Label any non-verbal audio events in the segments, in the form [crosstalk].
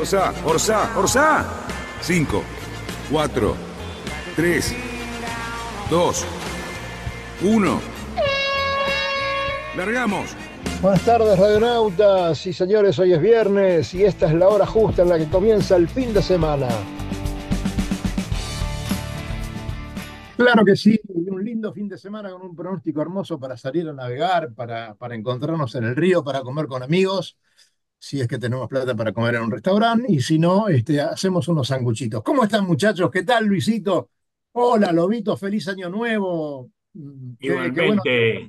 Orsa, Orsa, Orsa. 5, 4, 3, 2, 1. Largamos. Buenas tardes, radionautas y señores, hoy es viernes y esta es la hora justa en la que comienza el fin de semana. Claro que sí, un lindo fin de semana con un pronóstico hermoso para salir a navegar, para, para encontrarnos en el río, para comer con amigos, si es que tenemos plata para comer en un restaurante, y si no, este, hacemos unos sanguchitos. ¿Cómo están muchachos? ¿Qué tal, Luisito? Hola, Lobito, feliz año nuevo. Mm, qué- qué bueno. Igualmente,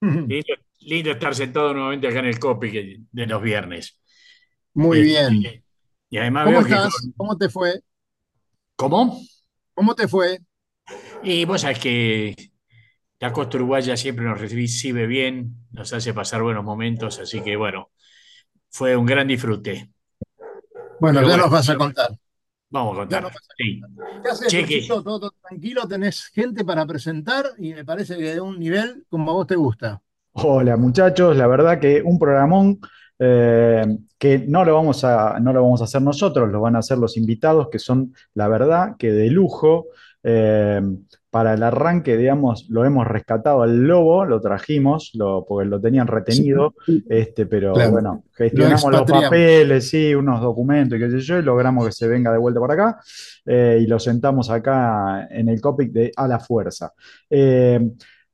lindo, lindo estar sentado nuevamente acá en el copy de los viernes. Muy Eh, bien. Y además ¿Cómo veo que estás? con- ¿Cómo te fue? ¿Cómo? ¿Cómo te fue? Y vos sabés que la costa uruguaya siempre nos recibe bien, nos hace pasar buenos momentos, así que bueno, fue un gran disfrute. Bueno, Pero ya bueno, nos vas a contar. Vamos a Ya contar. nos vas a Sí. contar. ¿Qué haces, Che, que- Luisito? Todo, todo tranquilo, tenés gente para presentar y me parece que de un nivel como a vos te gusta. Hola muchachos, la verdad que un programón eh, que no lo vamos a, no lo vamos a hacer nosotros, lo van a hacer los invitados que son, la verdad, que de lujo. Eh, para el arranque, digamos, lo hemos rescatado al lobo, lo trajimos, lo, porque lo tenían retenido, este, pero Claro. bueno, gestionamos los papeles, sí, unos documentos y qué sé yo, y logramos que se venga de vuelta por acá eh, y lo sentamos acá en el COPIC de A la Fuerza. Eh,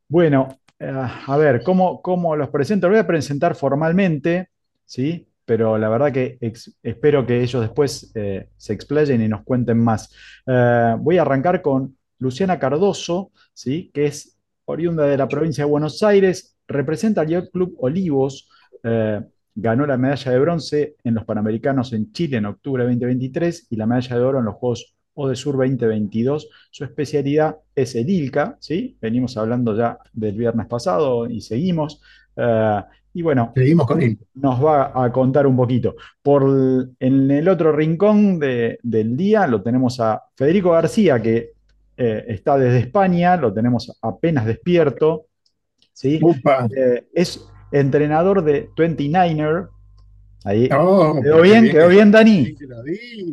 bueno, eh, a ver, ¿cómo, cómo los presento? Lo voy a presentar formalmente, ¿sí? Pero la verdad que ex- espero que ellos después eh, se explayen y nos cuenten más. Eh, voy a arrancar con Luciana Cardoso, ¿sí? Que es oriunda de la provincia de Buenos Aires, representa al Yacht Club Olivos, eh, ganó la medalla de bronce en los Panamericanos en Chile en octubre de 2023 y la medalla de oro en los Juegos Odesur 2022. Su especialidad es el ILCA, ¿sí? Venimos hablando ya del viernes pasado y seguimos. Eh, y bueno, Seguimos con él. nos va a contar un poquito. Por el- en el otro rincón de- del día lo tenemos a Federico García, que eh, está desde España, lo tenemos apenas despierto, ¿sí? Upa. Eh, es entrenador de 29er. Ahí. Oh, ¿Quedó qué bien? ¿Quedó bien, Dani?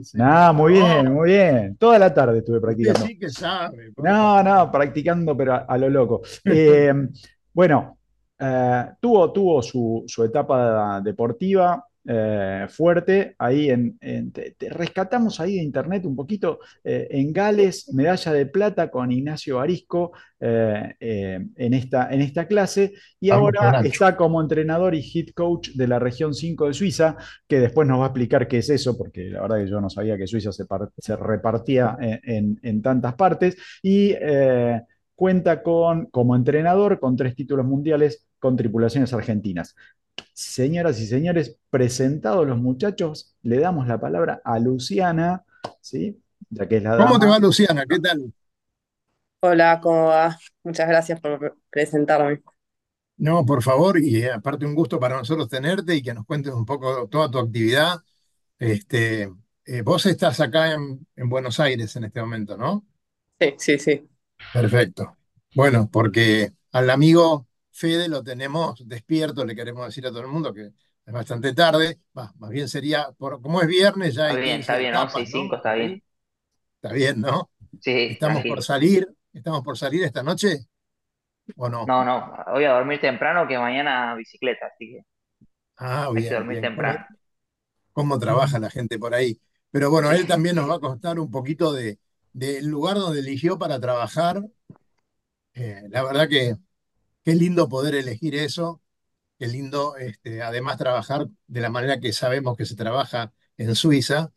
Sí. Ah, muy bien, Oh, muy bien. Toda la tarde estuve practicando. sí que sabe. por No, no, practicando, pero a, a lo loco. Eh, [laughs] bueno, eh, tuvo, tuvo su, su etapa deportiva eh, fuerte. Ahí en, en- te, te rescatamos ahí de internet un poquito. eh, en Gales, medalla de plata con Ignacio Barisco eh, en esta, en esta clase. Y Vamos ahora está como entrenador y head coach de la región 5 de Suiza, que después nos va a explicar qué es eso, porque la verdad que yo no sabía que Suiza se, se repartía en, en- tantas partes. Y cuenta con, como entrenador con tres títulos mundiales con tripulaciones argentinas. Señoras y señores, presentados los muchachos, le damos la palabra a Luciana, ¿sí? Ya que es la ¿Cómo te va, Luciana? ¿Qué tal? Hola, ¿cómo va? Muchas gracias por presentarme. No, por favor, y eh, aparte un gusto para nosotros tenerte y que nos cuentes un poco toda tu actividad. Este, eh, vos estás acá en, en Buenos Aires en este momento, ¿no? Sí, sí, sí. Perfecto. Bueno, porque al amigo Fede lo tenemos despierto, le queremos decir a todo el mundo que es bastante tarde. Va, más bien sería, por, como es viernes, ya Está hay bien, 15 está bien, 11 y etapas, ¿no? 5 está bien. Está bien, ¿no? Sí, ¿Estamos tranquilo. por salir? ¿Estamos por salir esta noche o no? No, no, voy a dormir temprano que mañana bicicleta, así que Ah, hay que bien, dormir bien. ¿Cómo, temprano. cómo trabaja la gente por ahí? Pero bueno, él también nos va a contar un poquito de, del lugar donde eligió para trabajar. Eh, la verdad que qué lindo poder elegir eso. Qué lindo, este, además, trabajar de la manera que sabemos que se trabaja en Suiza.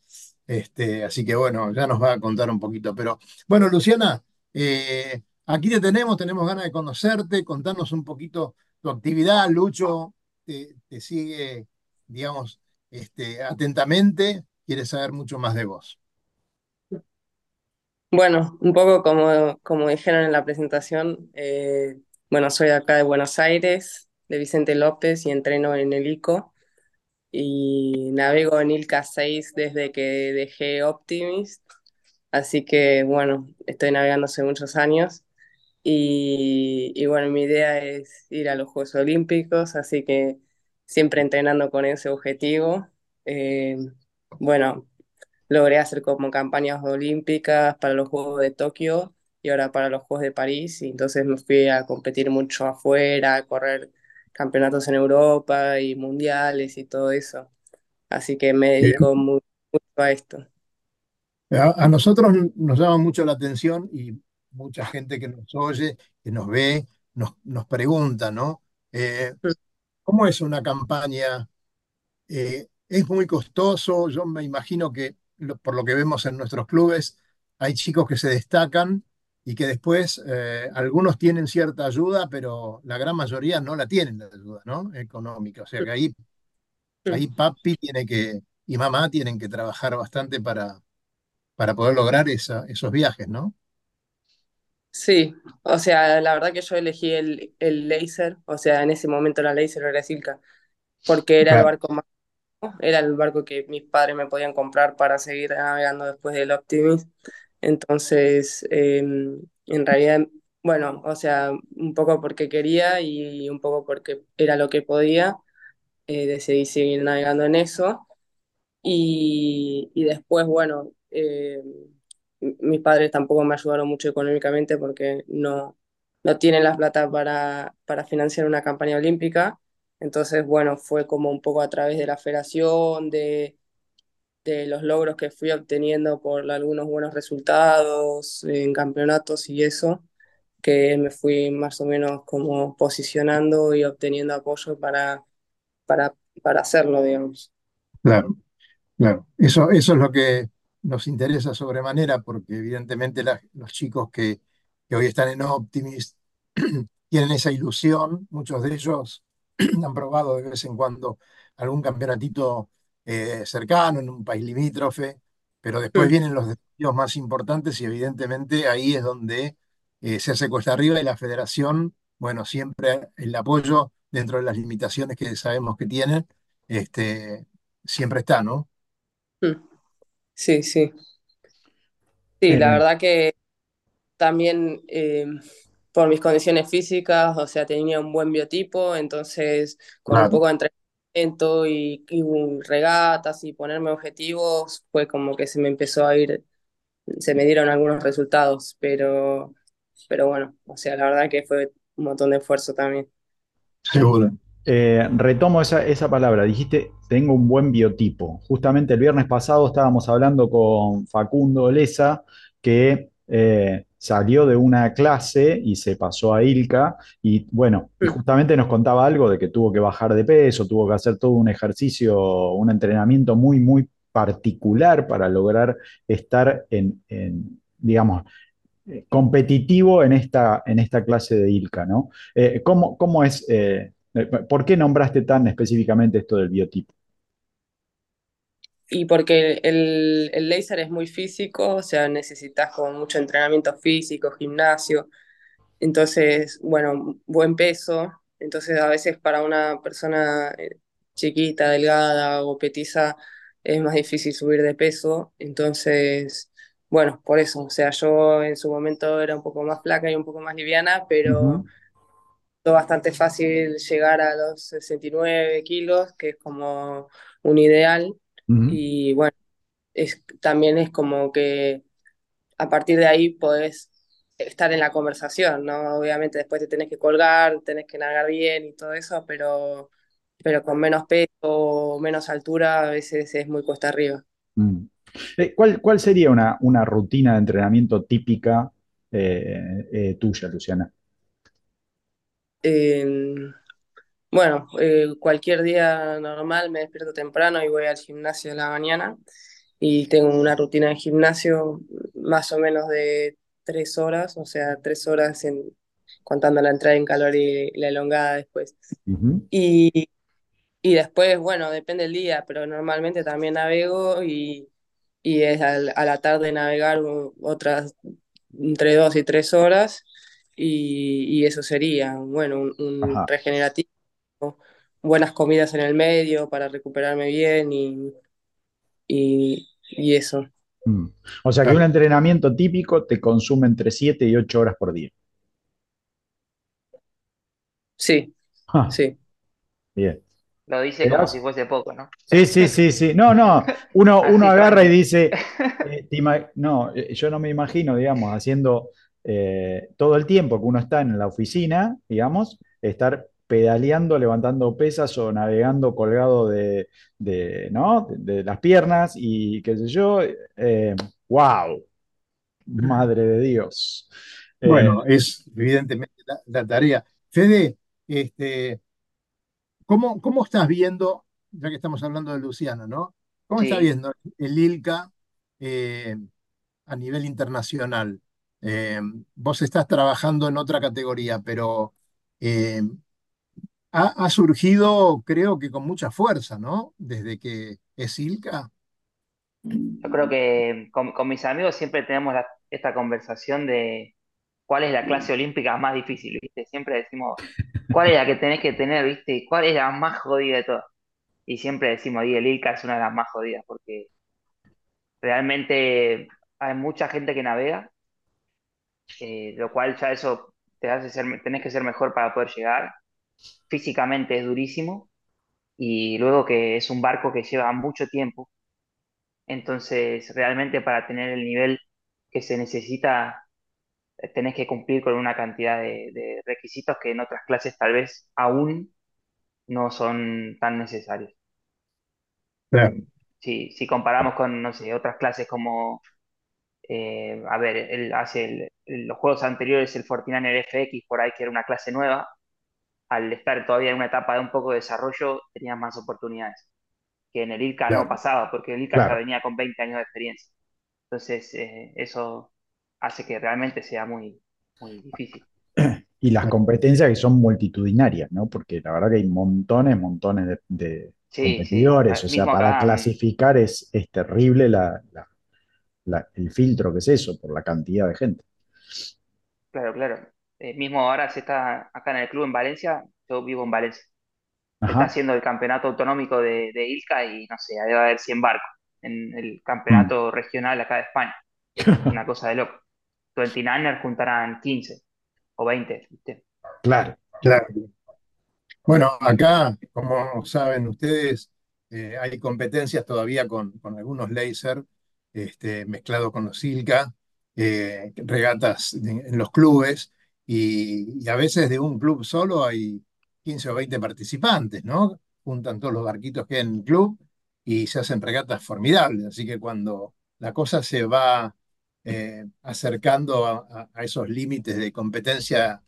Este, así que bueno, ya nos va a contar un poquito. Pero bueno, Luciana, eh, aquí te tenemos, tenemos ganas de conocerte, contarnos un poquito tu actividad. Lucho te, sigue, digamos, este, atentamente, quiere saber mucho más de vos. Bueno, un poco como, como dijeron en la presentación, eh, bueno, soy acá de Buenos Aires, de Vicente López y entreno en el ICO y navego en ILCA 6 desde que dejé Optimist, así que bueno, estoy navegando hace muchos años. Y, y bueno, mi idea es ir a los Juegos Olímpicos, así que siempre entrenando con ese objetivo. Eh, bueno, logré hacer como campañas olímpicas para los Juegos de Tokio y ahora para los Juegos de París, y entonces me fui a competir mucho afuera, a correr campeonatos en Europa y mundiales y todo eso. Así que me dedico mu- mucho a esto. A, a nosotros nos llama mucho la atención y mucha gente que nos oye, que nos ve, nos, nos pregunta, ¿no? Eh, ¿cómo es una campaña? Eh, ¿es muy costoso? Yo me imagino que lo- por lo que vemos en nuestros clubes, hay chicos que se destacan y que después eh, algunos tienen cierta ayuda, pero la gran mayoría no la tienen la ayuda, ¿no? Económica. O sea que ahí, ahí papi tiene que, y mamá tienen que trabajar bastante para, para poder lograr esa- esos viajes, ¿no? Sí, o sea, la verdad que yo elegí el, el Laser, o sea, en ese momento era Laser, era Silca, porque era el Claro, barco más, era el barco que mis padres me podían comprar para seguir navegando después del Optimist. Entonces, eh, en realidad, bueno, o sea, un poco porque quería y un poco porque era lo que podía, eh, decidí seguir navegando en eso. Y, y después, bueno, eh, mis padres tampoco me ayudaron mucho económicamente porque no, no tienen la plata para, para financiar una campaña olímpica. Entonces, bueno, fue como un poco a través de la federación, de, de los logros que fui obteniendo por algunos buenos resultados en campeonatos y eso, que me fui más o menos como posicionando y obteniendo apoyo para, para, para hacerlo, digamos. claro. Claro, eso, eso es lo que nos interesa sobremanera, porque evidentemente los chicos que, que hoy están en Optimist [clears throat] tienen esa ilusión, muchos de ellos [clears throat] han probado de vez en cuando algún campeonatito eh, cercano en un país limítrofe, pero después vienen los desafíos más importantes y evidentemente ahí es donde eh, se hace cuesta arriba y la federación, bueno, siempre el apoyo dentro de las limitaciones que sabemos que tienen, este, siempre está, ¿no? mm. Sí, sí. Sí, la Eh, verdad que también eh, por mis condiciones físicas, o sea, tenía un buen biotipo, entonces con un poco de entrenamiento y, regatas y ponerme objetivos, fue como que se me empezó a ir, se me dieron algunos resultados, pero, pero bueno, o sea, la verdad que fue un montón de esfuerzo también. Seguro. Eh, retomo esa, esa palabra, dijiste, tengo un buen biotipo. Justamente el viernes pasado estábamos hablando con Facundo Leza, que eh, salió de una clase y se pasó a Ilka, y bueno, y Mm, justamente nos contaba algo de que tuvo que bajar de peso, tuvo que hacer todo un ejercicio, un entrenamiento muy, muy particular para lograr estar en, en, digamos, eh, competitivo en esta, en esta clase de ILCA, ¿no? Eh, ¿cómo, cómo es, eh, eh, por qué nombraste tan específicamente esto del biotipo? Y porque el, el láser es muy físico, o sea, necesitas como mucho entrenamiento físico, gimnasio. Entonces, bueno, buen peso. Entonces, a veces para una persona eh, chiquita, delgada o petiza es más difícil subir de peso. Entonces, bueno, por eso. O sea, yo en su momento era un poco más flaca y un poco más liviana, pero fue bastante fácil llegar a los 69 kilos, que es como un ideal. Y bueno, es, también es como que a partir de ahí podés estar en la conversación, ¿no? Obviamente después te tenés que colgar, tenés que navegar bien y todo eso, pero, pero con menos peso, menos altura, a veces es muy cuesta arriba. mm. Eh, ¿cuál, cuál sería una, una rutina de entrenamiento típica eh, eh, tuya, Luciana? Bueno, eh, cualquier día normal me despierto temprano y voy al gimnasio de la mañana y tengo una rutina de gimnasio más o menos de tres horas, o sea, tres horas en, contando la entrada en calor y la elongada después. Y, Y después, bueno, depende del día, pero normalmente también navego y, y es al- a la tarde navegar otras entre dos y tres horas y, y eso sería, bueno, un, regenerativo, buenas comidas en el medio para recuperarme bien y, y, y eso. Mm. O sea que un entrenamiento típico te consume entre 7 y 8 horas por día. Sí, Ah, sí. bien. Lo dice como si fuese poco, ¿no? Sí, sí, sí, sí. No, no. Uno, [laughs] uno agarra y dice, [laughs] eh, no, eh, yo no me imagino, digamos, haciendo eh, todo el tiempo que uno está en la oficina, digamos, estar pedaleando, levantando pesas o navegando colgado de, de, ¿no? de, de las piernas y qué sé yo. Eh, wow, madre de Dios. Eh, Bueno, es evidentemente la, la tarea. Fede, este, ¿cómo, cómo estás viendo, ya que estamos hablando de Luciano, ¿no? ¿Cómo estás Sí. viendo el ILCA eh, a nivel internacional? Eh, vos estás trabajando en otra categoría, pero eh, ha, surgido, creo que con mucha fuerza, ¿no? Desde que es ILCA. Yo creo que con, mis amigos siempre tenemos esta conversación de cuál es la clase olímpica más difícil, ¿viste? Siempre decimos, ¿cuál es la que tenés que tener, ¿viste? ¿Cuál es la más jodida de todas? Y siempre decimos, y el ILCA es una de las más jodidas, porque realmente hay mucha gente que navega, eh, lo cual ya eso te hace ser, tenés que ser mejor para poder llegar. Físicamente es durísimo, y luego que es un barco que lleva mucho tiempo, entonces realmente para tener el nivel que se necesita eh, tenés que cumplir con una cantidad de, de requisitos que en otras clases tal vez aún no son tan necesarios. Claro. Si, si comparamos con, no sé, otras clases como, eh, a ver, el, hace el- el- los juegos anteriores, el 49er FX, por ahí que era una clase nueva, al estar todavía en una etapa de un poco de desarrollo, tenías más oportunidades. Que en el ILCA no Claro. pasaba, porque el ILCA ya venía con 20 años de experiencia. Entonces, eh, eso hace que realmente sea muy, muy difícil. [clears throat] Y las competencias que son multitudinarias, ¿no? Porque la verdad que hay montones, montones de, de Sí, sí. competidores. O sea, para acá, clasificar es, es terrible la- la- la- el filtro que es eso, por la cantidad de gente. Claro, claro. Eh, mismo ahora se está acá en el club en Valencia, yo vivo en Valencia. Se está haciendo el campeonato autonómico de, de ILCA y no sé, debe haber 100 barcos en el Mm. campeonato regional acá de España. [laughs] Una cosa de loco. 29ers juntarán 15 o 20, ¿viste? Claro. Claro. Bueno, acá, como saben ustedes, eh, hay competencias todavía con, con algunos laser este, mezclados con los Silca, eh, regatas en los clubes, y, y a veces de un club solo hay 15 o 20 participantes, ¿no? Juntan todos los barquitos que hay en el club y se hacen regatas formidables. Así que cuando la cosa se va eh, acercando a, esos límites de competencia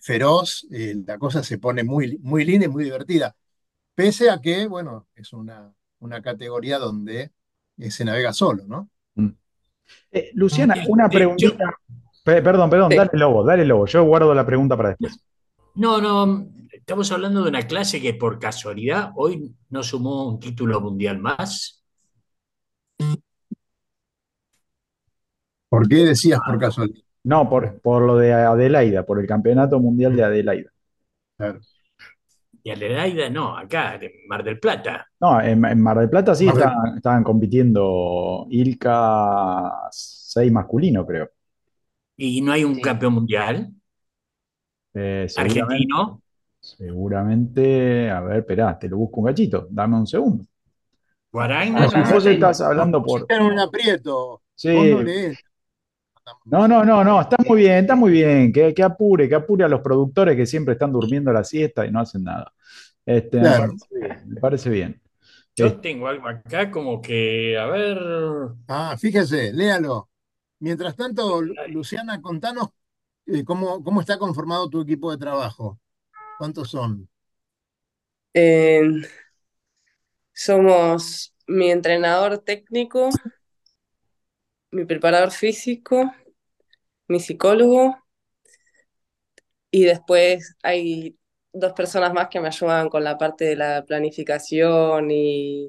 feroz, eh, la cosa se pone muy, muy linda y muy divertida. Pese a que, bueno, es una, una categoría donde eh, se navega solo, ¿no? Mm. Eh, Luciana, Eh, una yo- preguntita. Pe- perdón, perdón, Sí. dale lobo, dale lobo. Yo guardo la pregunta para después. No, no, estamos hablando de una clase que por casualidad hoy no sumó un título mundial más. ¿Por qué decías por casualidad? No, por, por lo de Adelaida, por el Campeonato Mundial de Adelaida. Claro. Y Adelaida no, acá, en Mar del Plata. No, en, en Mar del Plata sí del- estaban, estaban compitiendo Ilka 6 masculino, creo. Y no hay un Sí. campeón mundial Eh, seguramente, argentino. seguramente, a ver, esperá, te lo busco un gachito, dame un segundo. Guaraina, Ah, no. vos estás hablando por... Están en un aprieto. Sí, no no, no, no, está muy bien, está muy bien, que, que apure, que apure a los productores que siempre están durmiendo la siesta y no hacen nada. Este, me parece bien, me parece bien. Yo Este, tengo algo acá como que, a ver, Ah, fíjese, léalo. Mientras tanto, Lu- Luciana, contanos eh, cómo, cómo está conformado tu equipo de trabajo. ¿Cuántos son? Eh, somos mi entrenador técnico, mi preparador físico, mi psicólogo y después hay dos personas más que me ayudan con la parte de la planificación y,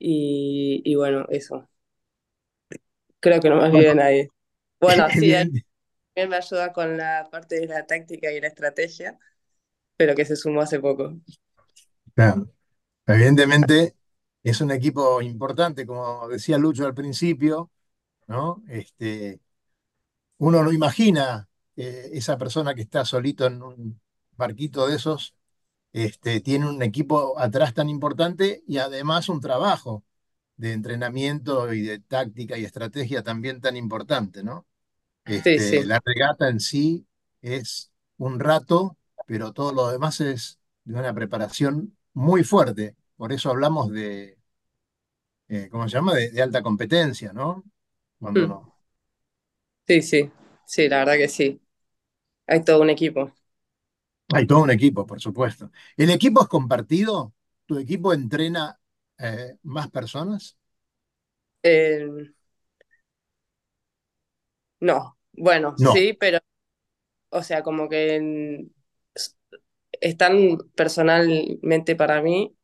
y, y bueno, eso. Creo que no me olvidé Bueno, nadie. Bueno, [laughs] sí, él evidente- también me ayuda con la parte de la táctica y la estrategia, pero que se sumó hace poco. claro, evidentemente es un equipo importante, como decía Lucho al principio, ¿no? Este, uno no imagina eh, esa persona que está solito en un barquito de esos, este, tiene un equipo atrás tan importante y además un trabajo de entrenamiento y de táctica y estrategia también tan importante, ¿no? Sí, Este, sí. la regata en sí es un rato, pero todo lo demás es de una preparación muy fuerte. Por eso hablamos de, eh, ¿cómo se llama? De, de alta competencia, ¿no? Cuando Mm, no. Sí, sí. Sí, la verdad que sí. Hay todo un equipo. Hay todo un equipo, por supuesto. ¿El equipo es compartido? ¿Tu equipo entrena eh, más personas? Eh, no, bueno, No. sí, pero, o sea, como que están personalmente para mí,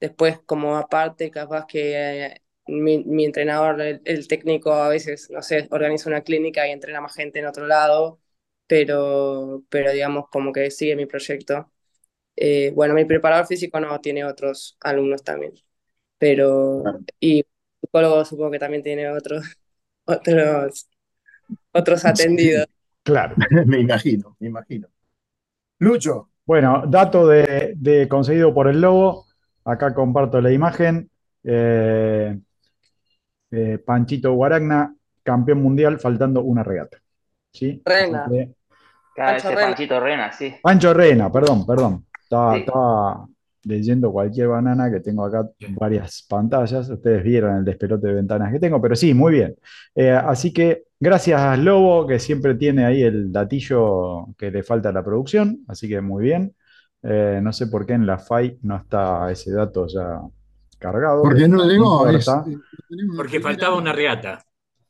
después como aparte, capaz que eh, mi, mi entrenador, el, el técnico a veces, no sé, organiza una clínica y entrena más gente en otro lado, pero, pero digamos como que sigue mi proyecto. Eh, bueno, mi preparador físico no, tiene otros alumnos también, pero, Claro. y psicólogo supongo que también tiene [laughs] otros, otros, otros atendidos. Sí, Claro. [laughs] me imagino, me imagino. Lucho, Bueno, dato de, de conseguido por el Lobo. Acá comparto la imagen. Eh, eh, Panchito Guaragna, campeón mundial, faltando una regata. ¿Sí? Rena, Pancho Rena. Panchito Rena, sí. Pancho Rena, perdón, perdón. Estaba, Sí. estaba leyendo cualquier banana que tengo acá varias pantallas. Ustedes vieron el despelote de ventanas que tengo, pero sí, muy bien. Eh, así que gracias Lobo, que siempre tiene ahí el datillo que le falta a la producción. Así que muy bien. Eh, no sé por qué en la FAI no está ese dato ya cargado, porque pero no llegó, es, eh, Porque faltaba una.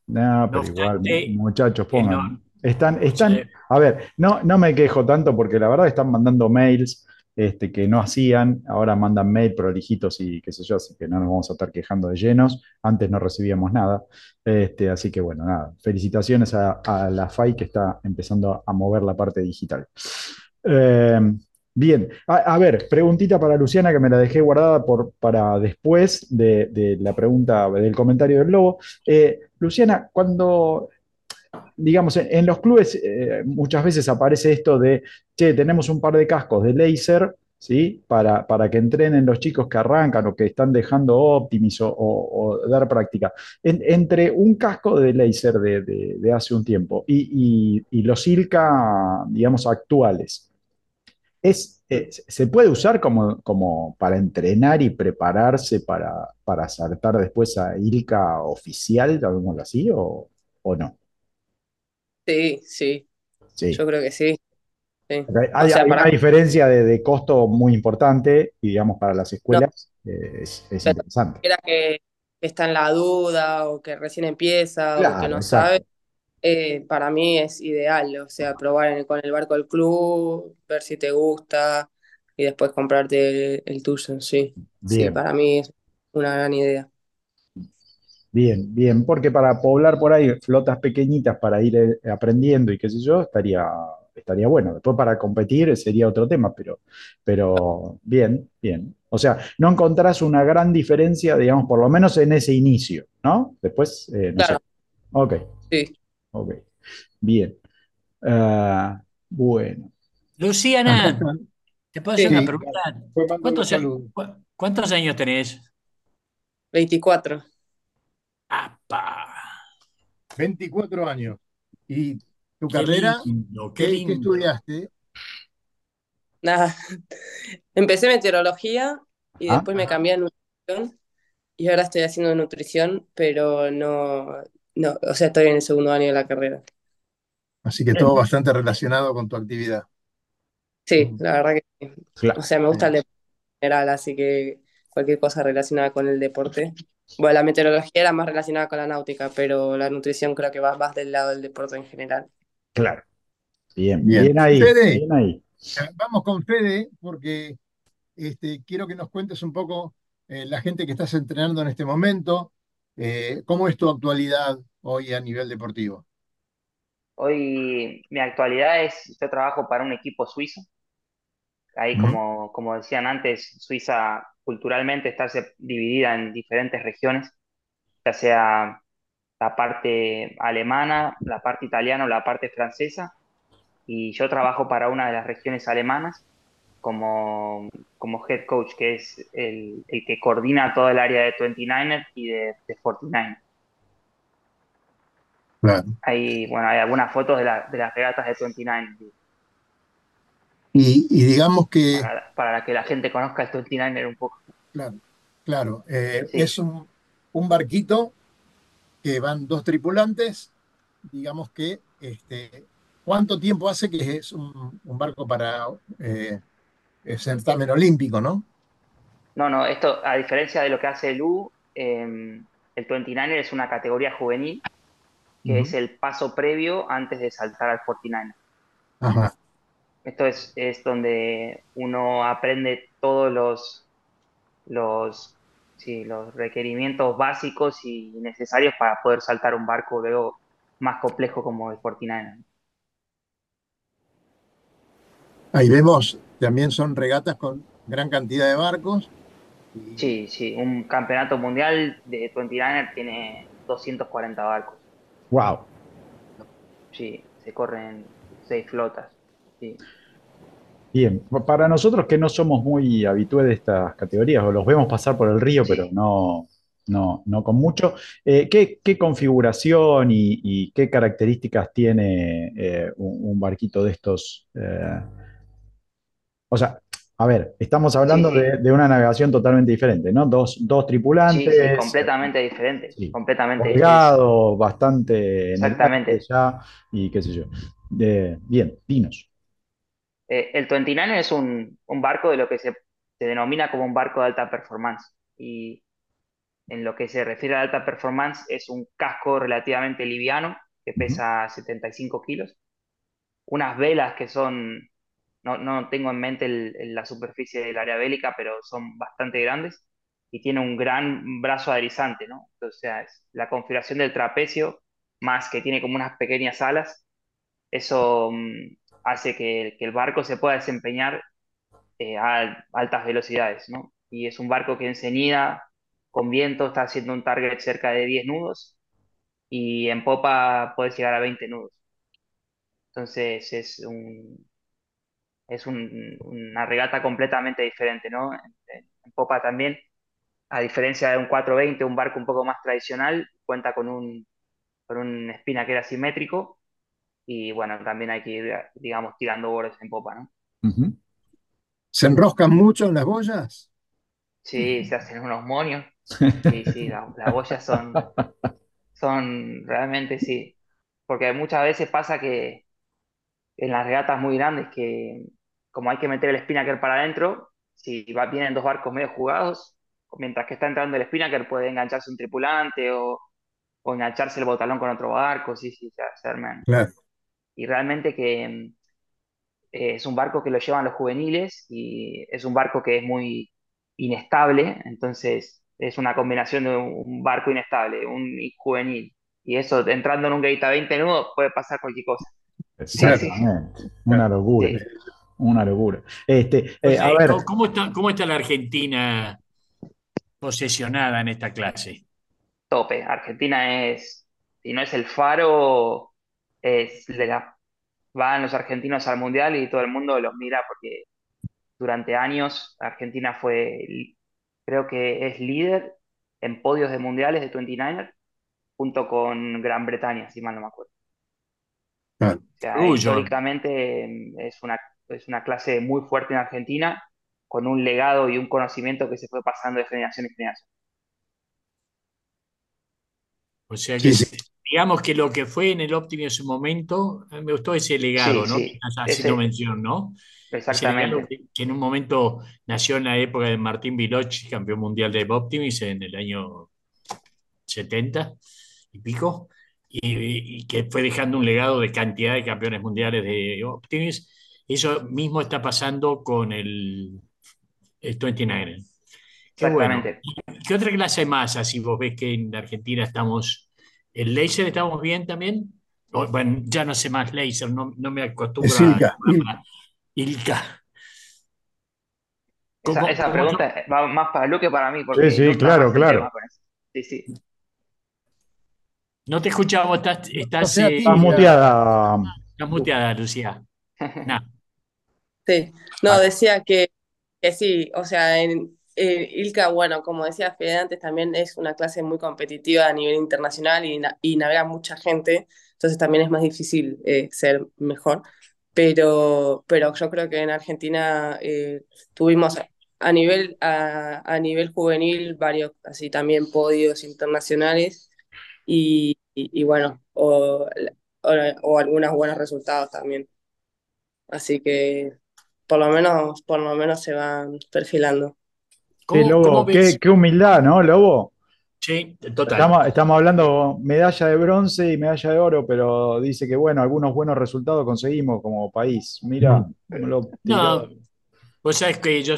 No, No pero igual, muchachos, no, pongan. Están, están, a ver, no, no me quejo tanto porque la verdad están mandando mails este, que no hacían, ahora mandan mail prolijitos y qué sé yo, así que no nos vamos a estar quejando de llenos. Antes no recibíamos nada. Este, así que bueno, nada, felicitaciones a, la FAI que está empezando a mover la parte digital. Eh, bien, a, ver, preguntita para Luciana que me la dejé guardada por, para después de, de la pregunta del comentario del Lobo. Eh, Luciana, cuando digamos, en, los clubes eh, muchas veces aparece esto de, che, tenemos un par de cascos de láser, ¿sí? Para, para que entrenen los chicos que arrancan o que están dejando Optimis o, dar práctica. En- entre un casco de láser de, hace un tiempo y los ILCA, digamos, actuales, es, eh, ¿se puede usar como, como para entrenar y prepararse para, para saltar después a ILCA oficial, llamémoslo así, o, o no? Sí, sí, Sí. yo creo que sí. sí. Hay, O sea, hay para una diferencia de, de costo muy importante y digamos para las no, escuelas eh, es, es interesante. era que está en la duda o que recién empieza o que no exacto. sabe, eh, para mí es ideal, o sea, probar en- con el barco del club, ver si te gusta y después comprarte el, el tuyo, sí. Sí, para mí es una gran idea. Bien, bien, porque para poblar por ahí flotas pequeñitas para ir eh, aprendiendo y qué sé yo, estaría, estaría bueno. Después para competir sería otro tema, pero, pero bien, bien. O sea, no encontrás una gran diferencia, digamos, por lo menos en ese inicio, ¿no? Después, eh, no sé. Claro, Ok, sí. ok, bien. Ah, bueno. Luciana, están. ¿te puedo hacer Sí, una pregunta? ¿Cuántos, cuántos años tenés? 24. ¡Apa! 24 años. ¿Y tu ¡Qué carrera? lindo, qué ¿Qué, qué lindo! estudiaste? Nada, [laughs] empecé meteorología y Ah, después me cambié a nutrición y ahora estoy haciendo nutrición, pero no, no, o sea, estoy en el segundo año de la carrera. Así que todo bastante relacionado con tu actividad. Sí, la verdad que sí. O sea, me gusta el deporte en general, así que cualquier cosa relacionada con el deporte. Bueno, la meteorología era más relacionada con la náutica, pero la nutrición creo que va más del lado del deporte en general. Claro. Bien, Bien. bien ahí, Fede, bien ahí. Vamos con Fede, porque este, quiero que nos cuentes un poco eh, la gente que estás entrenando en este momento, eh, cómo es tu actualidad hoy a nivel deportivo. Hoy mi actualidad es, yo trabajo para un equipo suizo. Ahí, como, como decían antes, Suiza culturalmente está dividida en diferentes regiones, ya sea la parte alemana, la parte italiana o la parte francesa. Y yo trabajo para una de las regiones alemanas como, como head coach, que es el, el que coordina todo el área de 29ers y de, de 49ers. Claro. Hay, bueno, hay algunas fotos de, la- de las regatas de 29ers Y, y digamos que, para, para que la gente conozca el 29er un poco. claro, claro, eh, Sí. es un, un barquito que van dos tripulantes, digamos que, este, ¿cuánto tiempo hace que es un, un barco para eh, el certamen olímpico, ¿no? No, no, esto, a diferencia de lo que hace el U, eh, el 29er es una categoría juvenil, que es el paso previo antes de saltar al 49er. Ajá, Esto es, es donde uno aprende todos los, los, sí, los requerimientos básicos y necesarios para poder saltar un barco luego más complejo como el 49er. ahí vemos, también son regatas con gran cantidad de barcos. y- Sí, sí, un campeonato mundial de 29er tiene 240 barcos. Wow. Sí, se corren seis flotas. Sí. Bien, Pa- para nosotros que no somos muy habitués de estas categorías, o los vemos pasar por el río, pero no, no, no con mucho, eh, ¿qué, qué configuración y, y qué características tiene eh, un, un barquito de estos? eh? o sea, a ver, estamos hablando sí, de, de una navegación totalmente diferente, ¿no? Dos, dos sí, sí, tripulantes, completamente diferente, completamente diferente. bastante Exactamente. ya, y qué sé yo. Bien, dinos. Eh, el 29 es un, un barco de lo que se, se denomina como un barco de alta performance. Y en lo que se refiere a alta performance es un casco relativamente liviano que pesa 75 kilos, unas velas que son, no, no tengo en mente el- el- la superficie del área bélica, pero son bastante grandes y tiene un gran brazo aderezante, ¿no? O sea, es la configuración del trapecio, más que tiene como unas pequeñas alas, eso mm, hace que, el barco se pueda desempeñar eh, a altas velocidades, ¿no? Y es un barco que enseguida, con viento, está haciendo un target cerca de 10 nudos y en popa puede llegar a 20 nudos. Entonces es un, es un- una regata completamente diferente, ¿no? En, en- en popa también, a diferencia de un 420, un barco un poco más tradicional, cuenta con un, con un spinnaker asimétrico y bueno, también hay que ir, digamos, tirando bordes en popa, ¿no? ¿Se enroscan mucho en las boyas? Sí, se hacen unos monios. [laughs] Sí, sí, la- las boyas son, son realmente sí. Porque muchas veces pasa que en las regatas muy grandes que como hay que meter el spinnaker para adentro, si va, vienen dos barcos medio jugados, mientras que está entrando el spinnaker puede engancharse un tripulante o, o engancharse el botalón con otro barco, sí, sí, se, se arman. Claro. Y realmente que eh, es un barco que lo llevan los juveniles y es un barco que es muy inestable, entonces es una combinación de un, barco inestable, un juvenil. Y eso, entrando en un gate a 20 nudos, puede pasar cualquier cosa. Sí, sí, Exactamente. Una locura. sí. Una locura. Este, O eh, sea, a ver, ¿cómo, cómo está, cómo está la Argentina posesionada en esta clase? Tope. Argentina es, si no es el faro, es de la, van los argentinos al mundial y todo el mundo los mira porque durante años Argentina fue, creo que es líder en podios de mundiales de 29er junto con Gran Bretaña, si mal no me acuerdo. Claro. O sea, Orgullo. históricamente es una, es una clase muy fuerte en Argentina, con un legado y un conocimiento que se fue pasando de generación en generación. O sea Sí, que sí. Digamos que lo que fue en el Optimi en su momento, mí me gustó ese legado, Sí, ¿no? sí, haciendo ese, mención, ¿no? Exactamente. que, que en un momento nació en la época de Martín Viloch, campeón mundial de Optimis en el año 70 y pico, y, y que fue dejando un legado de cantidad de campeones mundiales de Optimis. Eso mismo está pasando con el, el 29. Qué bueno. Exactamente. ¿Qué otra clase más? Así vos ves que en Argentina estamos. ¿El laser estamos bien también? O, bueno, ya no sé más laser, no, no me acostumbro Es a Ilka. Ilka. Esa, ¿Cómo- esa cómo- pregunta va más para Lu que para mí, porque Sí, sí, claro, claro. Sí, sí. No te escuchamos, estás, estás, sea, eh, Estás muteada. estás muteada, Lucía. [laughs] Nah. Sí, no, Ah. decía que, que sí, o sea, en eh, Ilka, bueno, como decía Fede antes, también es una clase muy competitiva a nivel internacional y, na- y navega mucha gente, entonces también es más difícil eh, ser mejor, pero, pero yo creo que en Argentina eh, tuvimos a nivel, a, nivel juvenil varios, así también podios internacionales y bueno, o, o, o algunos buenos resultados también. Así que por lo menos, por lo menos se van perfilando. Sí, ¿Cómo, Lobo, cómo qué, ves? qué humildad, ¿no, Lobo? Sí, total. Estamos, estamos hablando medalla de bronce y medalla de oro, pero dice que, bueno, algunos buenos resultados conseguimos como país. Mira, lo No, vos sabés que yo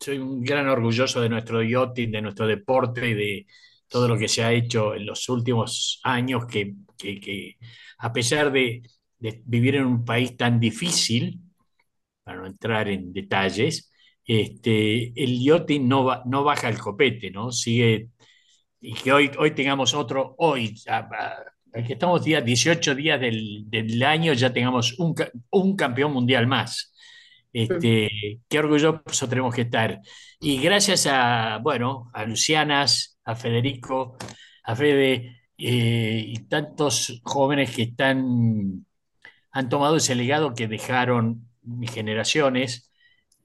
soy un gran orgulloso de nuestro yachting, de nuestro deporte, de todo lo que se ha hecho en los últimos años, que, que- que a pesar de, de vivir en un país tan difícil, para no entrar en detalles, este, el yachting no, no baja el copete, ¿no? Sigue, y que hoy, hoy tengamos otro, hoy, a- a- que estamos días, 18 días del, del año, ya tengamos un, un campeón mundial más. Este, qué orgulloso tenemos que estar. Y gracias a, bueno, a Lucianas, a Federico, a Fede eh, y tantos jóvenes que están, han tomado ese legado que dejaron mis generaciones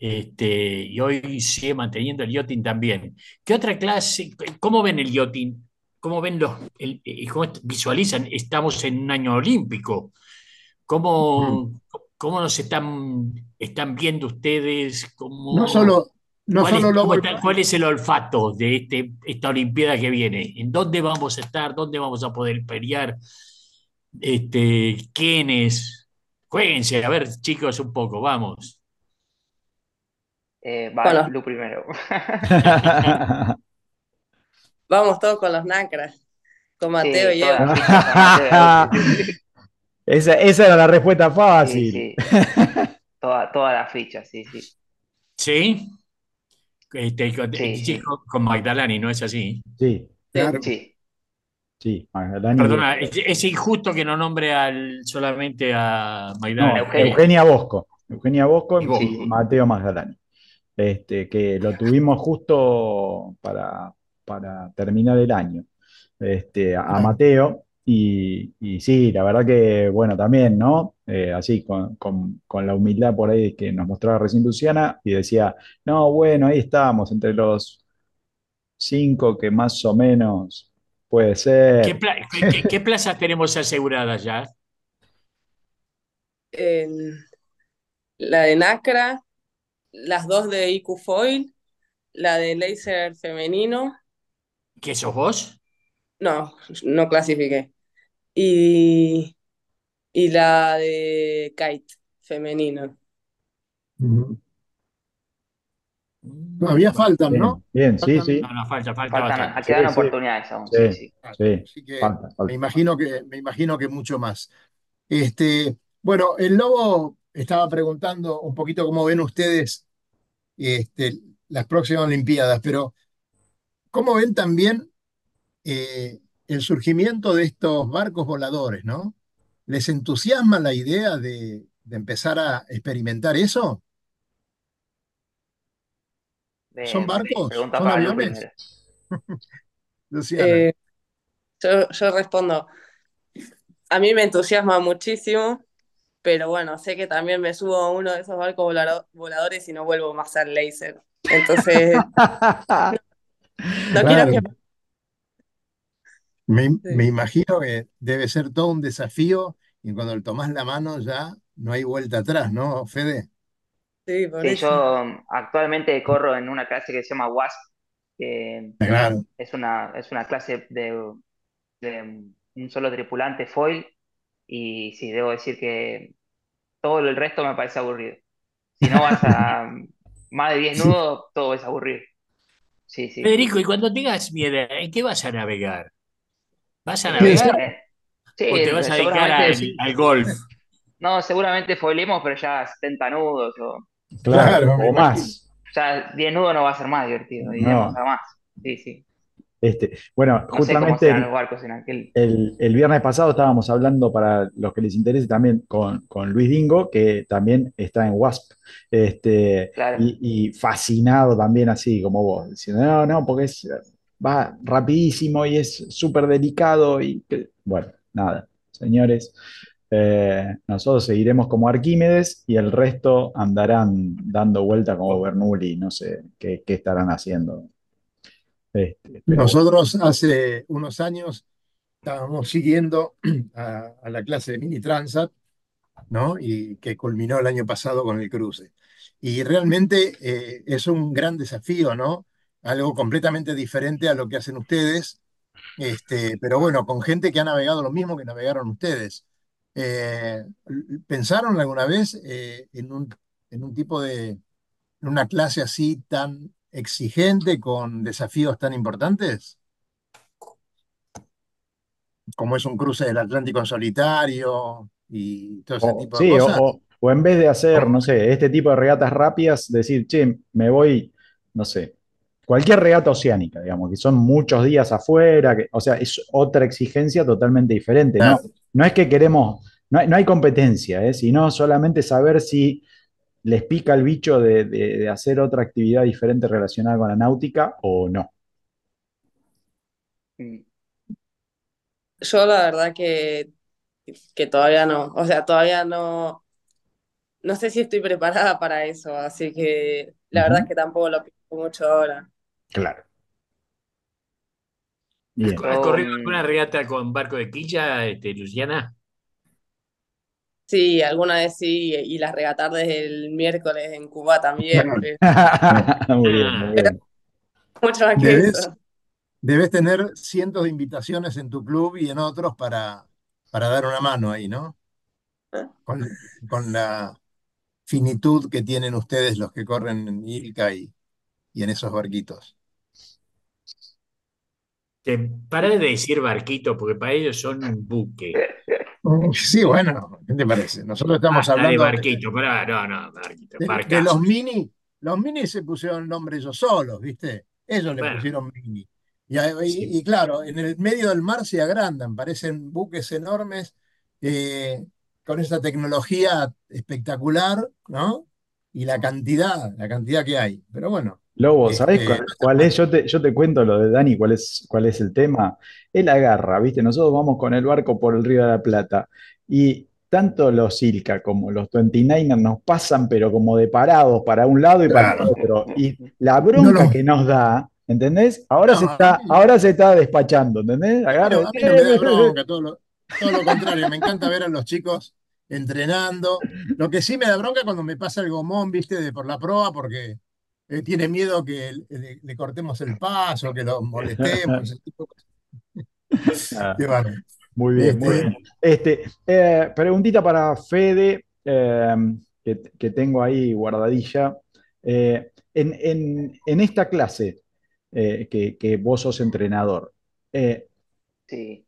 este, y hoy sigue manteniendo el yachting también. ¿Qué otra clase? ¿Cómo ven el yachting? ¿Cómo ven los, el- cómo visualizan? Estamos en un año olímpico. ¿Cómo, cómo nos están, están viendo ustedes? ¿Cómo, No solo, no cuál, es, solo cómo Lobo, está- cuál es el olfato de este, esta Olimpiada que viene? ¿En dónde vamos a estar? ¿Dónde vamos a poder pelear? Este, ¿Quiénes? Jueguense, a ver, chicos, un poco, vamos. Eh, va Bueno. Lu primero. [laughs] Vamos todos con los nacras, con Mateo Sí, y todas Evo. las fichas a Mateo y Evo. [laughs] Esa, esa era la respuesta fácil. sí. [laughs] Toda- Todas las fichas, sí, sí. ¿Sí? Este, con, Sí, sí, sí. con- con Magdalani, ¿no es así? Sí, claro. Sí, sí, Magdalani. Perdona, es, es injusto que no nombre al, solamente a No, Magdalani. Eugenia. Eugenia Bosco. Eugenia Bosco Y. Mateo Magdalani. Este, que lo tuvimos justo para, para terminar el año. Este, a. Mateo. Y, y sí, la verdad que, bueno, también, ¿no? Eh, así, con, con- con la humildad por ahí que nos mostraba recién Luciana, y decía, no, bueno, ahí estamos, entre los cinco que más o menos puede ¿Qué, ser. pla- qué- qué- qué plazas tenemos aseguradas ya? En la de Nacra, las dos de IQ Foil, la de Laser femenino, ¿Qué sos vos? no, no clasifiqué. Y, y la de Kite femenino. Ujú. Todavía faltan, ¿no? Bien, bien, sí, Faltan- sí, No, no, falta, falta faltan, quedan Sí, sí. oportunidades aún, Sí. sí, sí. sí, Así que falta, falta. me imagino que, me imagino que mucho más. Este, bueno, el Lobo estaba preguntando un poquito cómo ven ustedes este, las próximas Olimpiadas, pero cómo ven también eh, el surgimiento de estos barcos voladores, ¿no? ¿Les entusiasma la idea de, de empezar a experimentar eso? ¿Son Eh, barcos? pregunta ¿Son para Lu aviones? [laughs] Luciana. Eh, yo, yo respondo, a mí me entusiasma muchísimo, pero bueno, sé que también me subo a uno de esos barcos voladores y no vuelvo más al laser. Entonces, [laughs] no quiero Claro. que... Me, Sí. me imagino que debe ser todo un desafío y cuando le tomás la mano ya no hay vuelta atrás, ¿no, Fede? Sí, por Sí, eso. yo um, actualmente corro en una clase que se llama WASP, que Claro. es una, es una clase de, de un solo tripulante foil, y sí, debo decir que todo el resto me parece aburrido. Si no vas a [laughs] más de 10 nudos, todo es aburrido. Sí, sí. Federico, y cuando tengas miedo, ¿en qué vas a navegar? ¿Vas a Eh, navegar eh, sí, o te vas a dedicar al, sí. al golf? No, seguramente foilemos, pero ya 70 nudos o Claro, o más. ya 10 nudos no va a ser más divertido, iremos No. a más. Sí, sí. Este, bueno, No justamente el, los barcos en aquel. el- el viernes pasado estábamos hablando para los que les interese también con, con Luis Dingo, que también está en WASP, este, Claro. y, y fascinado también así como vos, diciendo, no, no, porque es, va rapidísimo y es súper delicado y que-". bueno, nada, señores, eh, nosotros seguiremos como Arquímedes y el resto andarán dando vuelta como Bernoulli, no sé qué, qué estarán haciendo. Este, Nosotros hace unos años estábamos siguiendo [clears throat] a, a la clase de Mini Transat, ¿no? Y que culminó el año pasado con el cruce. Y realmente eh, es un gran desafío, ¿no? Algo completamente diferente a lo que hacen ustedes, este, pero bueno, con gente que ha navegado lo mismo que navegaron ustedes. Eh, ¿pensaron alguna vez eh, en un, en un tipo de, en una clase así tan exigente con desafíos tan importantes? como es un cruce del Atlántico en solitario y todo ese O, tipo de sí, cosas. o- o en vez de hacer, no sé, este tipo de regatas rápidas, decir, che, me voy, no sé, cualquier regata oceánica, digamos, que son muchos días afuera, que, o sea, es otra exigencia totalmente diferente, ¿no? No es que queremos, no hay, no hay competencia, ¿eh? sino solamente saber si les pica el bicho de, de- de hacer otra actividad diferente relacionada con la náutica o no. Yo la verdad que, que todavía no, o sea, todavía no, no sé si estoy preparada para eso, así que la verdad es que tampoco lo pienso mucho ahora. Claro. ¿Has, Bien. corrido alguna regata con barco de quilla, este, Luciana? Sí, alguna vez sí, y las regatar desde el miércoles en Cuba también, [laughs] Muy bien, muy Ah, bien. mucho más que Debes, eso. debes tener cientos de invitaciones en tu club y en otros para, para dar una mano ahí, ¿no? Con, con la finitud que tienen ustedes los que corren en Ilca y, y en esos barquitos. Para de decir barquito, porque para ellos son un buque. Sí, bueno, ¿qué te parece? Nosotros estamos de hablando de, barquito, pero no, no, barquito, de- de los mini. Los mini se pusieron nombre ellos solos, ¿viste? Ellos le pusieron mini. Sí. y claro, en el medio del mar se agrandan, parecen buques enormes, eh, con esa tecnología espectacular, ¿no? Y la cantidad, la cantidad que hay. Pero bueno, Lobo, ¿sabés este, cuál, es? Yo te, yo te cuento lo de Dani, cuál es, cuál es el tema. Él agarra, ¿viste? Nosotros vamos con el barco por el Río de la Plata y tanto los Ilka como los 29ers nos pasan, pero como de parados para un lado y para el otro. Y la No bronca que nos da, ¿entendés? Ahora se no, está, mí, ahora se está despachando, ¿entendés? Agarra no, y- a mí no me da [laughs] bronca, todo lo, todo lo contrario. Me encanta ver a los chicos entrenando. Lo que sí me da bronca cuando me pasa el gomón, ¿viste? De por la proa, porque eh, tiene miedo que le, le cortemos el paso, que lo molestemos, ese tipo de cosas. Ah, muy bien, muy Este, bien. Este, eh, preguntita para Fede, eh, que, que tengo ahí guardadilla. Eh, en, en- en esta clase eh, que, que vos sos entrenador, eh,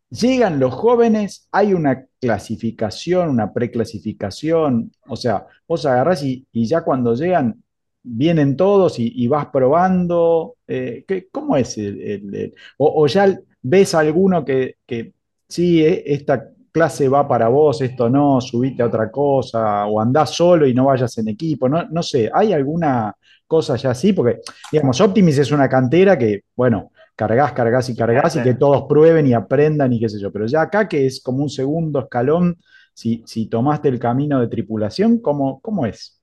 Llegan los jóvenes, hay una clasificación, una preclasificación, o sea, vos agarrás y, y ya cuando llegan, vienen todos y, vas probando. eh, ¿qué- ¿cómo es el, o, o ya ves alguno que, que sí, eh, esta clase va para vos, esto no, subite a otra cosa, o andás solo y no vayas en equipo, no, no sé, ¿hay alguna cosa ya así? Porque, digamos, Optimis es una cantera que, bueno, cargas, cargas y cargas y que todos prueben y aprendan y qué sé yo. Pero ya acá que es como un segundo escalón, si, si tomaste el camino de tripulación, ¿cómo, cómo es?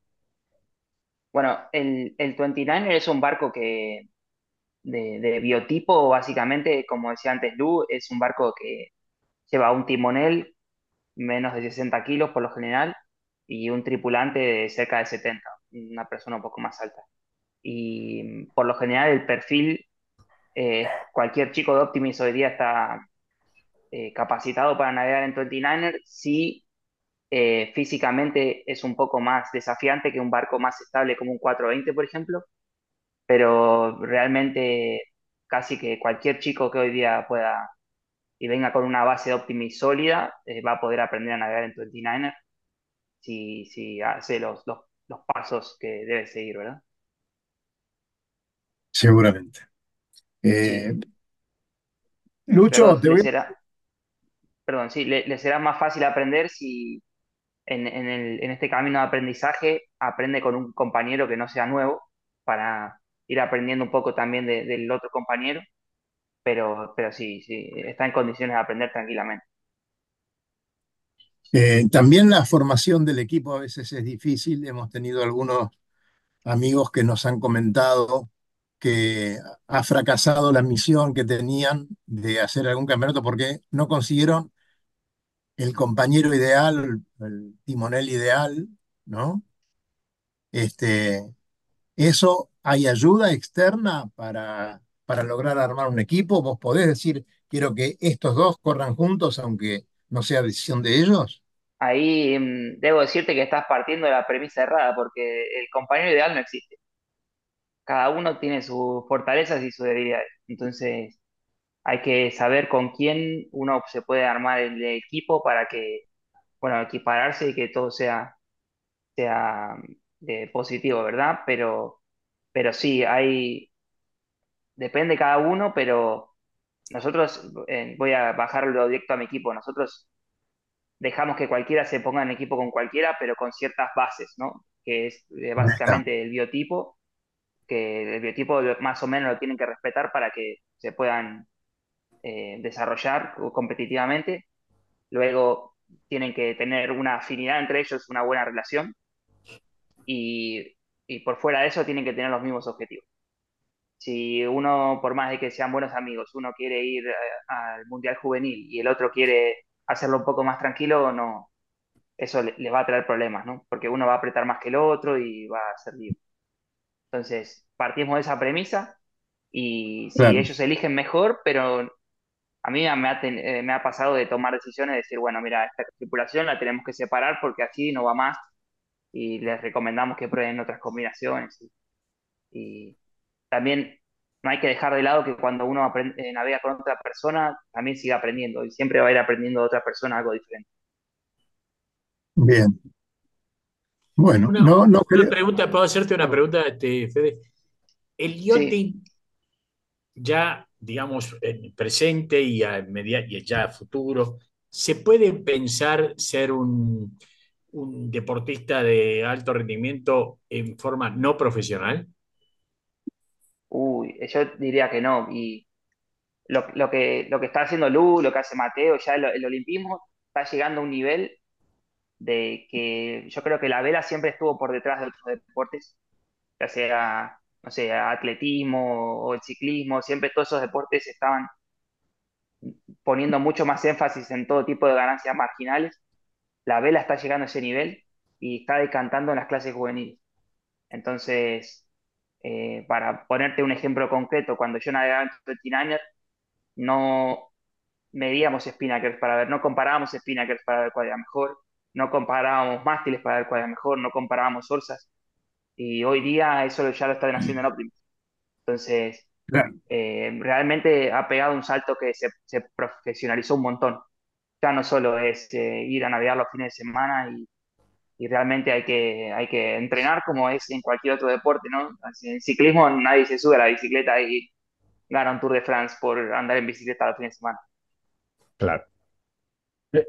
Bueno, el, el 29er es un barco que de, de biotipo, básicamente, como decía antes Lu, es un barco que lleva un timonel menos de 60 kilos por lo general y un tripulante de cerca de 70, una persona un poco más alta. Y por lo general el perfil, eh, cualquier chico de Optimis hoy día está eh, capacitado para navegar en 29er si eh, físicamente es un poco más desafiante que un barco más estable como un 420, por ejemplo, pero realmente casi que cualquier chico que hoy día pueda y venga con una base de Optimis sólida, va a poder aprender a navegar en 29er si, si hace los, los, los pasos que debe seguir, ¿verdad? Seguramente. Eh, Lucho, Pero te le voy a... será, perdón, sí, le, le será más fácil aprender si en, en el- en este camino de aprendizaje aprende con un compañero que no sea nuevo para ir aprendiendo un poco también de- del otro compañero, pero, pero sí, sí, está en condiciones de aprender tranquilamente. Eh, también la formación del equipo a veces es difícil. Hemos tenido algunos amigos que nos han comentado que ha fracasado la misión que tenían de hacer algún campeonato porque no consiguieron el compañero ideal, el timonel ideal, ¿no? Este, ¿eso hay ayuda externa para, para lograr armar un equipo? ¿Vos podés decir, quiero que estos dos corran juntos aunque no sea decisión de ellos? Ahí mm, debo decirte que estás partiendo de la premisa errada, porque el compañero ideal no existe. Cada uno tiene sus fortalezas y sus debilidades. Entonces, hay que saber con quién uno se puede armar el equipo para que, bueno, equipararse y que todo sea, sea eh, positivo, ¿verdad? Pero, pero sí, hay, depende cada uno, pero nosotros, eh, voy a bajarlo directo a mi equipo, nosotros dejamos que cualquiera se ponga en equipo con cualquiera, pero con ciertas bases, ¿no? Que es eh, básicamente el biotipo, que el biotipo más o menos lo tienen que respetar para que se puedan eh, desarrollar competitivamente. Luego tienen que tener una afinidad entre ellos, una buena relación, y, y por fuera de eso tienen que tener los mismos objetivos. Si uno, por más de que sean buenos amigos, uno quiere ir eh, al Mundial Juvenil y el otro quiere hacerlo un poco más tranquilo, no, eso le, va a traer problemas, ¿no? Porque uno va a apretar más que el otro y va a ser lío. Entonces, partimos de esa premisa y si Claro. ellos eligen mejor, pero a mí me ha, ten- eh, me ha pasado de tomar decisiones, de decir, bueno, mira, esta tripulación la tenemos que separar porque así no va más y les recomendamos que prueben otras combinaciones. Y, y también no hay que dejar de lado que cuando uno aprende- eh, navega con otra persona, también sigue aprendiendo y siempre va a ir aprendiendo de otra persona algo diferente. Bien. Bueno, Una, no, no una creo. pregunta, ¿puedo hacerte una pregunta, este, Fede? El Sí, yachting ya, digamos, en presente y, a media- y ya a futuro, ¿se puede pensar ser un, un deportista de alto rendimiento en forma no profesional? uy, yo diría que no. Y lo, lo que, lo que está haciendo Lu, lo que hace Mateo, ya el, el olimpismo está llegando a un nivel de que yo creo que la vela siempre estuvo por detrás de otros deportes, ya sea, no sé, atletismo o el ciclismo, siempre todos esos deportes estaban poniendo mucho más énfasis en todo tipo de ganancias marginales. La vela está llegando a ese nivel y está decantando en las clases juveniles. Entonces, eh, para ponerte un ejemplo concreto, cuando yo navegaba en 29er, no medíamos spinnakers para ver, no comparábamos spinnakers para ver cuál era mejor, no comparábamos mástiles para ver cuál era mejor, no comparábamos orzas. Y hoy día eso ya lo están haciendo en Optimus. Entonces, Claro. eh, realmente ha pegado un salto que se, se profesionalizó un montón. Ya no solo es eh, ir a navegar los fines de semana y, y realmente hay que, hay que entrenar como es en cualquier otro deporte, ¿no? En ciclismo nadie se sube a la bicicleta y gana un Tour de France por andar en bicicleta los fines de semana. Claro.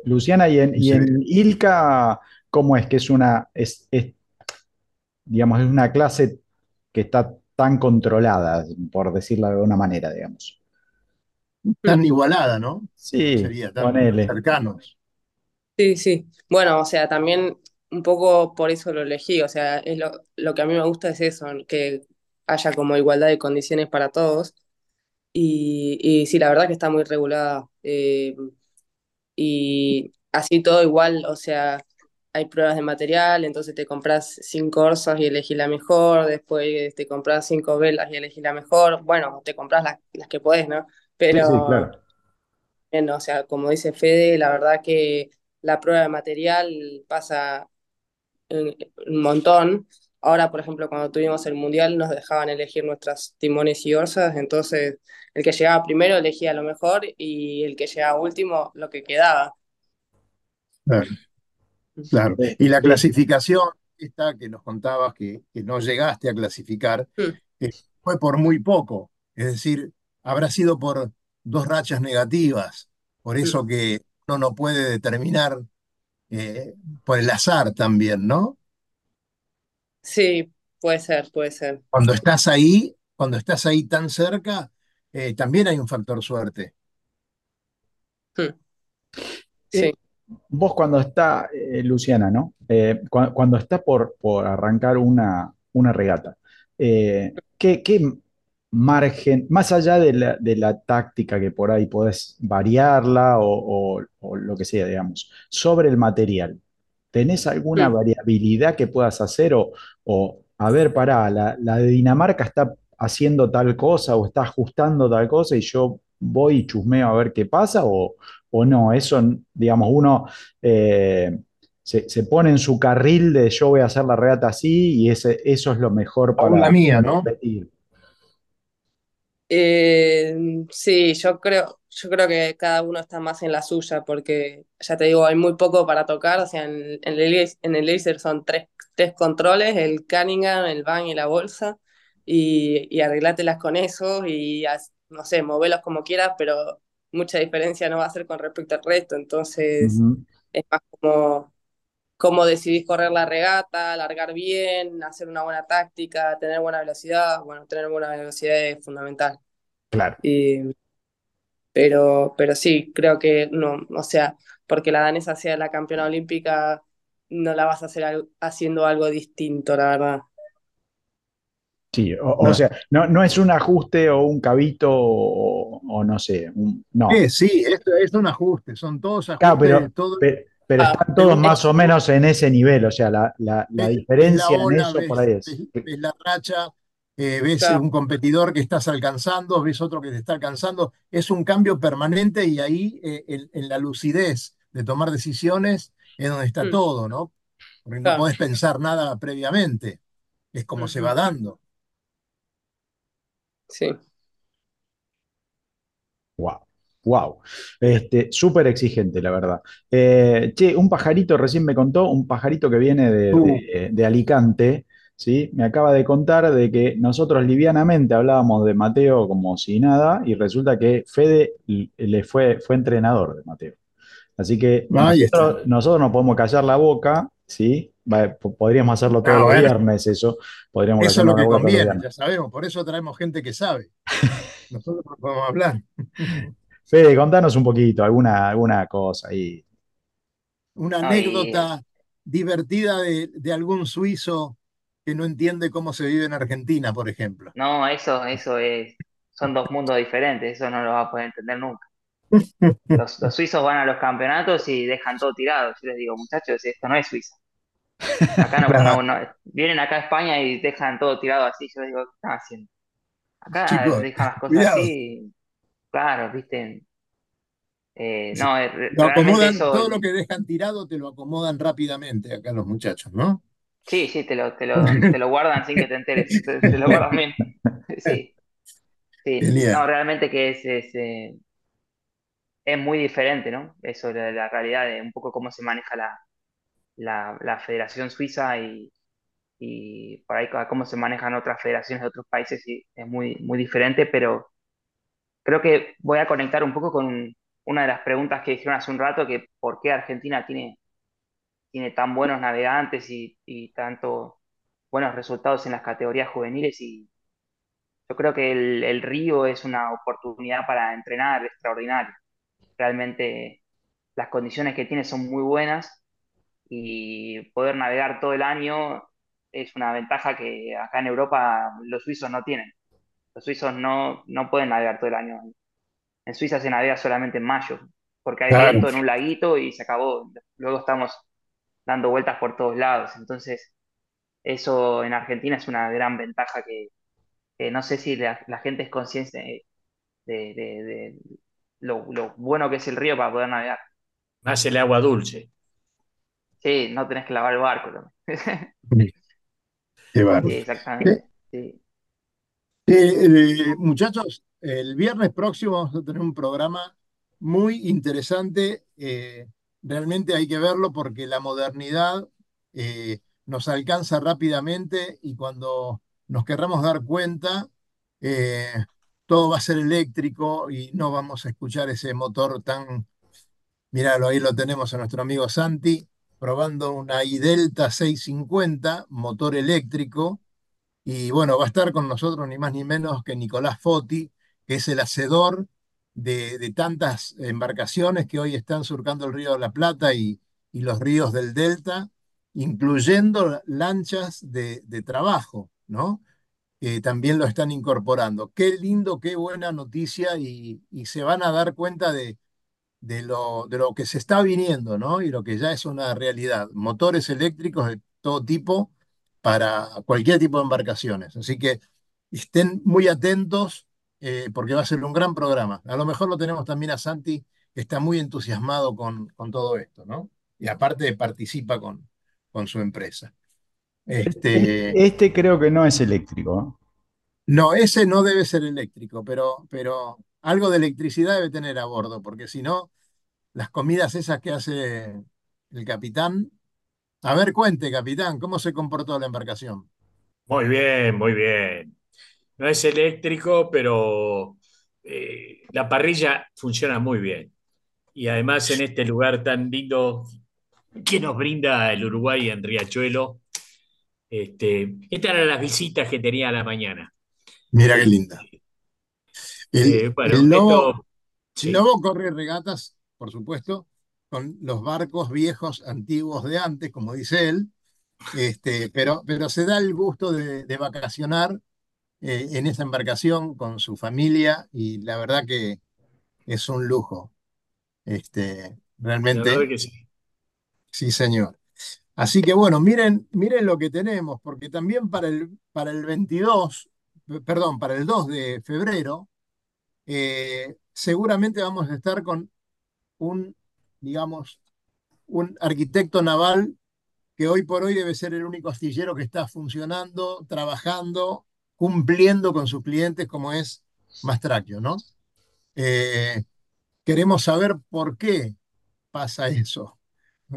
Luciana, y en, y Sí. en ILCA, ¿cómo es que es una, es, es, digamos, es una clase que está tan controlada, por decirlo de alguna manera, digamos? Tan igualada, ¿no? Sí, Sería tan ponele. cercanos. Sí, sí. Bueno, o sea, también un poco por eso lo elegí, o sea, es lo, lo que a mí me gusta es eso, que haya como igualdad de condiciones para todos. Y, y sí, la verdad que está muy regulada. eh, y así todo igual, o sea, hay pruebas de material, entonces te compras cinco orzas y elegís la mejor, después te compras cinco velas y elegís la mejor. Bueno, te compras las, las que podés, ¿no? Sí, sí, Pero claro. Bien, o sea, como dice Fede, la verdad que la prueba de material pasa un montón. Ahora, por ejemplo, cuando tuvimos el mundial nos dejaban elegir nuestras timones y orzas, entonces el que llegaba primero elegía lo mejor y el que llegaba último lo que quedaba. Claro, claro. Y la clasificación esta que nos contabas que, que no llegaste a clasificar, Mm, eh, fue por muy poco. Es decir, habrá sido por dos rachas negativas. Por mm. eso que uno no puede determinar eh, por el azar también, ¿no? Sí, puede ser, puede ser. Cuando estás ahí, cuando estás ahí tan cerca, eh, también hay un factor suerte. Mm, Eh, Sí. vos cuando está, eh, Luciana, ¿no? Eh, cua- cuando, está por, por arrancar una, una regata, eh, ¿qué, qué margen, más allá de la, de la táctica que por ahí podés variarla o, o- o lo que sea, digamos, sobre el material, ¿tenés alguna variabilidad que puedas hacer o, o a ver, pará, la, la de Dinamarca está haciendo tal cosa o está ajustando tal cosa y yo voy y chusmeo a ver qué pasa o o no, eso, digamos, uno eh, se, se pone en su carril de yo voy a hacer la regata así y ese, eso es lo mejor Aún la para mía, ¿no? competir. Eh, sí, yo creo, yo creo que cada uno está más en la suya, porque ya te digo, hay muy poco para tocar. O sea, en, en el, en el laser son tres, tres controles, el Cunningham, el Bang y la bolsa, y, y arreglátelas con eso, y no sé, movelos como quieras, pero mucha diferencia no va a ser con respecto al resto. Entonces, es más como cómo decidís correr la regata, largar bien, hacer una buena táctica, tener buena velocidad. Bueno, tener buena velocidad es fundamental. Claro. Y, pero, pero sí, creo que no, o sea, porque la danesa sea la campeona olímpica, no la vas a hacer al- haciendo algo distinto, la verdad. Sí, o, o No. sea, no, no es un ajuste o un cabito o, o no sé, un- no. Eh, sí, es, es un ajuste, son todos Claro, ajustes, pero, todo, pe- pero, Ah, están todos más o menos en ese nivel, o sea, la, la- diferencia en eso por ahí es. ves- ves la racha, eh, ves Claro. un competidor que estás alcanzando, ves otro que te está alcanzando. Es un cambio permanente y ahí eh, en, en la lucidez de tomar decisiones es donde está Mm, todo, ¿no? Porque no podés pensar nada previamente, es como se va dando. Sí. Wow, wow. Este, súper exigente, la verdad. Eh, che, un pajarito recién me contó, un pajarito que viene de, Uh, de- de Alicante, ¿sí? Me acaba de contar de que nosotros livianamente hablábamos de Mateo como si nada, y resulta que Fede le fue, fue entrenador de Mateo. Así que nosotros, nosotros no podemos callar la boca, ¿sí? Podríamos hacerlo todos Ah, los bueno, viernes, eso. Podríamos eso es lo que los conviene, ya sabemos, por eso traemos gente que sabe. [laughs] Nosotros no podemos hablar. [laughs] Fede, contanos un poquito, alguna, alguna cosa ahí. Una anécdota divertida de, de algún suizo que no entiende cómo se vive en Argentina, por ejemplo. no, eso, eso es, son dos mundos diferentes, eso no lo vas a poder entender nunca. [laughs] Los, los suizos van a los campeonatos y dejan todo tirado. Yo les digo, muchachos, esto no es Suiza. Acá no, Claro, no, no- vienen acá a España y dejan todo tirado así. Yo les digo, ¿qué están haciendo? Acá chicos, dejan las cosas cuidado. así, claro, viste. Eh, no, Lo acomodan, eso, todo lo que dejan tirado te lo acomodan rápidamente acá los muchachos, ¿no? Sí, sí, te lo, te lo, [laughs] te lo guardan sin que te enteres, te, te lo guardan bien. Sí, sí, no, realmente que es, es, eh, es muy diferente, ¿no? Eso, la, la realidad de un poco cómo se maneja la, la, la Federación Suiza y, y por ahí cómo se manejan otras federaciones de otros países, y es muy, muy diferente, pero creo que voy a conectar un poco con una de las preguntas que dijeron hace un rato, que por qué Argentina tiene, tiene tan buenos navegantes y, y tanto buenos resultados en las categorías juveniles y yo creo que el, el Río es una oportunidad para entrenar extraordinario. Realmente las condiciones que tiene son muy buenas y poder navegar todo el año es una ventaja que acá en Europa los suizos no tienen. Los suizos no, no pueden navegar todo el año. En Suiza se navega solamente en mayo, porque hay Claro. viento en un laguito y se acabó. Luego estamos dando vueltas por todos lados. Entonces, eso en Argentina es una gran ventaja que, que no sé si la, la gente es consciente de, de- de lo, lo bueno que es el río para poder navegar. Más el agua dulce. Sí, no tenés que lavar el barco también. [laughs] Qué bárbaro. Sí, exactamente. Sí. Eh, eh, muchachos, el viernes próximo vamos a tener un programa muy interesante. eh, realmente hay que verlo porque la modernidad eh, nos alcanza rápidamente y cuando nos querramos dar cuenta, eh, todo va a ser eléctrico y no vamos a escuchar ese motor tan... Míralo, ahí lo tenemos a nuestro amigo Santi probando una iDelta 650, motor eléctrico. Y bueno, va a estar con nosotros ni más ni menos que Nicolás Foti, que es el hacedor de, tantas embarcaciones que hoy están surcando el río de la Plata y, y los ríos del Delta, incluyendo lanchas de, de trabajo, ¿no? Que también lo están incorporando. Qué lindo, qué buena noticia y, y se van a dar cuenta de, de lo, de lo que se está viniendo, ¿no? Y lo que ya es una realidad. Motores eléctricos de todo tipo para cualquier tipo de embarcaciones. Así que estén muy atentos eh, porque va a ser un gran programa. A lo mejor lo tenemos también a Santi, que está muy entusiasmado con, con todo esto, ¿no? Y aparte participa con, con su empresa. Este, Este creo que no es eléctrico. no, ese no debe ser eléctrico, pero, pero algo de electricidad debe tener a bordo, porque si no, las comidas esas que hace el capitán. A ver, cuente, capitán, ¿cómo se comportó la embarcación? Muy bien, muy bien. No es eléctrico, pero eh, la parrilla funciona muy bien. Y además en este lugar tan lindo que nos brinda el Uruguay en Riachuelo, este, estas eran las visitas que tenía a la mañana. Mira qué linda. El, Eh, bueno, el lobo, esto, el sí, lobo corre regatas, por supuesto, con los barcos viejos, antiguos de antes, como dice él, este, pero, pero se da el gusto de, de vacacionar eh, en esa embarcación con su familia y la verdad que es un lujo. Este, realmente, que sí. sí, señor. Así que bueno, miren, miren lo que tenemos, porque también para el, para el 22, p- perdón, para el 2 de febrero, eh, seguramente vamos a estar con un, digamos, un arquitecto naval que hoy por hoy debe ser el único astillero que está funcionando, trabajando, cumpliendo con sus clientes como es Mastracchio, ¿no? Eh, queremos saber por qué pasa eso.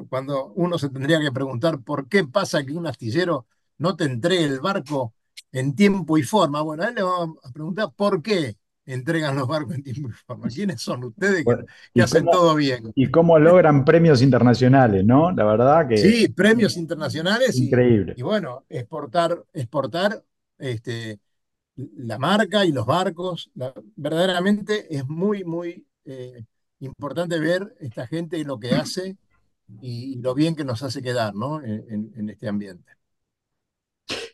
Cuando uno se tendría que preguntar por qué pasa que un astillero no te entregue el barco en tiempo y forma. Bueno, a él le vamos a preguntar por qué entregan los barcos en tiempo y forma. ¿Quiénes son ustedes que, ¿Y hacen cómo, todo bien? y cómo logran premios internacionales, ¿no? La verdad que Sí, premios internacionales y, increíble. y bueno, exportar, exportar este, la marca y los barcos. La- verdaderamente es muy, muy eh, importante ver esta gente y lo que hace y, lo bien que nos hace quedar, ¿no? En, en- en este ambiente.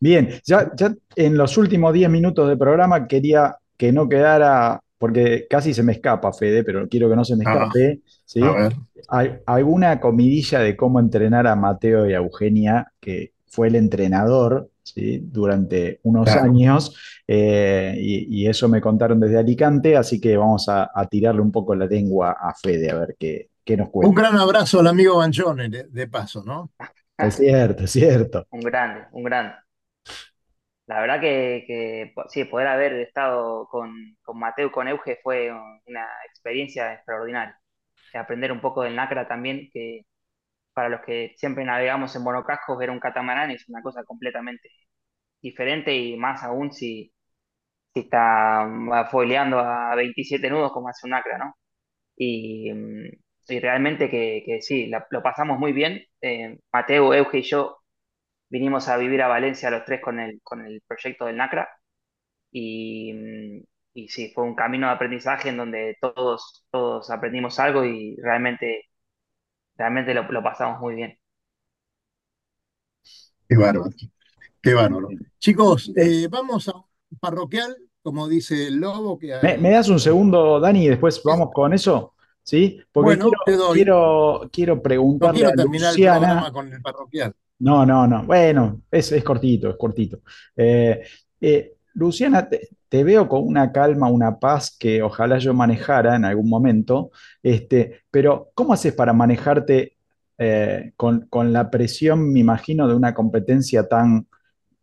Bien, ya, ya en los últimos 10 minutos de programa quería que no quedara, porque casi se me escapa, Fede, pero quiero que no se me Ah, escape, ¿sí? a ver. Hay alguna comidilla de cómo entrenar a Mateo y a Eugenia, que fue el entrenador, ¿sí? Durante unos Claro. años, eh, y, y eso me contaron desde Alicante, así que vamos a, a tirarle un poco la lengua a Fede, a ver qué, qué nos Un cuenta. gran abrazo al amigo Banchone, de, de paso, ¿no? Es cierto, es cierto. Un grande, un grande. La verdad que, sí, poder haber estado con, con Mateo con Euge fue una experiencia extraordinaria. Y aprender un poco del NACRA también, que para los que siempre navegamos en monocascos, ver un catamarán es una cosa completamente diferente y más aún si, si está mm, foileando a 27 nudos como hace un NACRA, ¿no? Y, mm, y realmente que, que sí, lo pasamos muy bien. Eh, Mateo, Euge y yo vinimos a vivir a Valencia los tres con el, con el proyecto del NACRA y, mm, y sí, fue un camino de aprendizaje en donde todos, todos aprendimos algo y realmente, realmente lo, lo pasamos muy bien. Qué bárbaro, qué bárbaro. Chicos, eh, vamos a un parroquial, como dice el lobo, que ¿Me, me das un segundo, Dani, y después vamos con eso? ¿Sí? Porque Bueno, quiero, te doy. quiero, quiero No preguntarle quiero a el Luciana. programa con el parroquial. No, no, no. Bueno, es, es cortito, es cortito. Eh, eh, Luciana, te, te veo con una calma, una paz que ojalá yo manejara en algún momento, este, pero ¿cómo haces para manejarte eh, con, con la presión, me imagino, de una competencia tan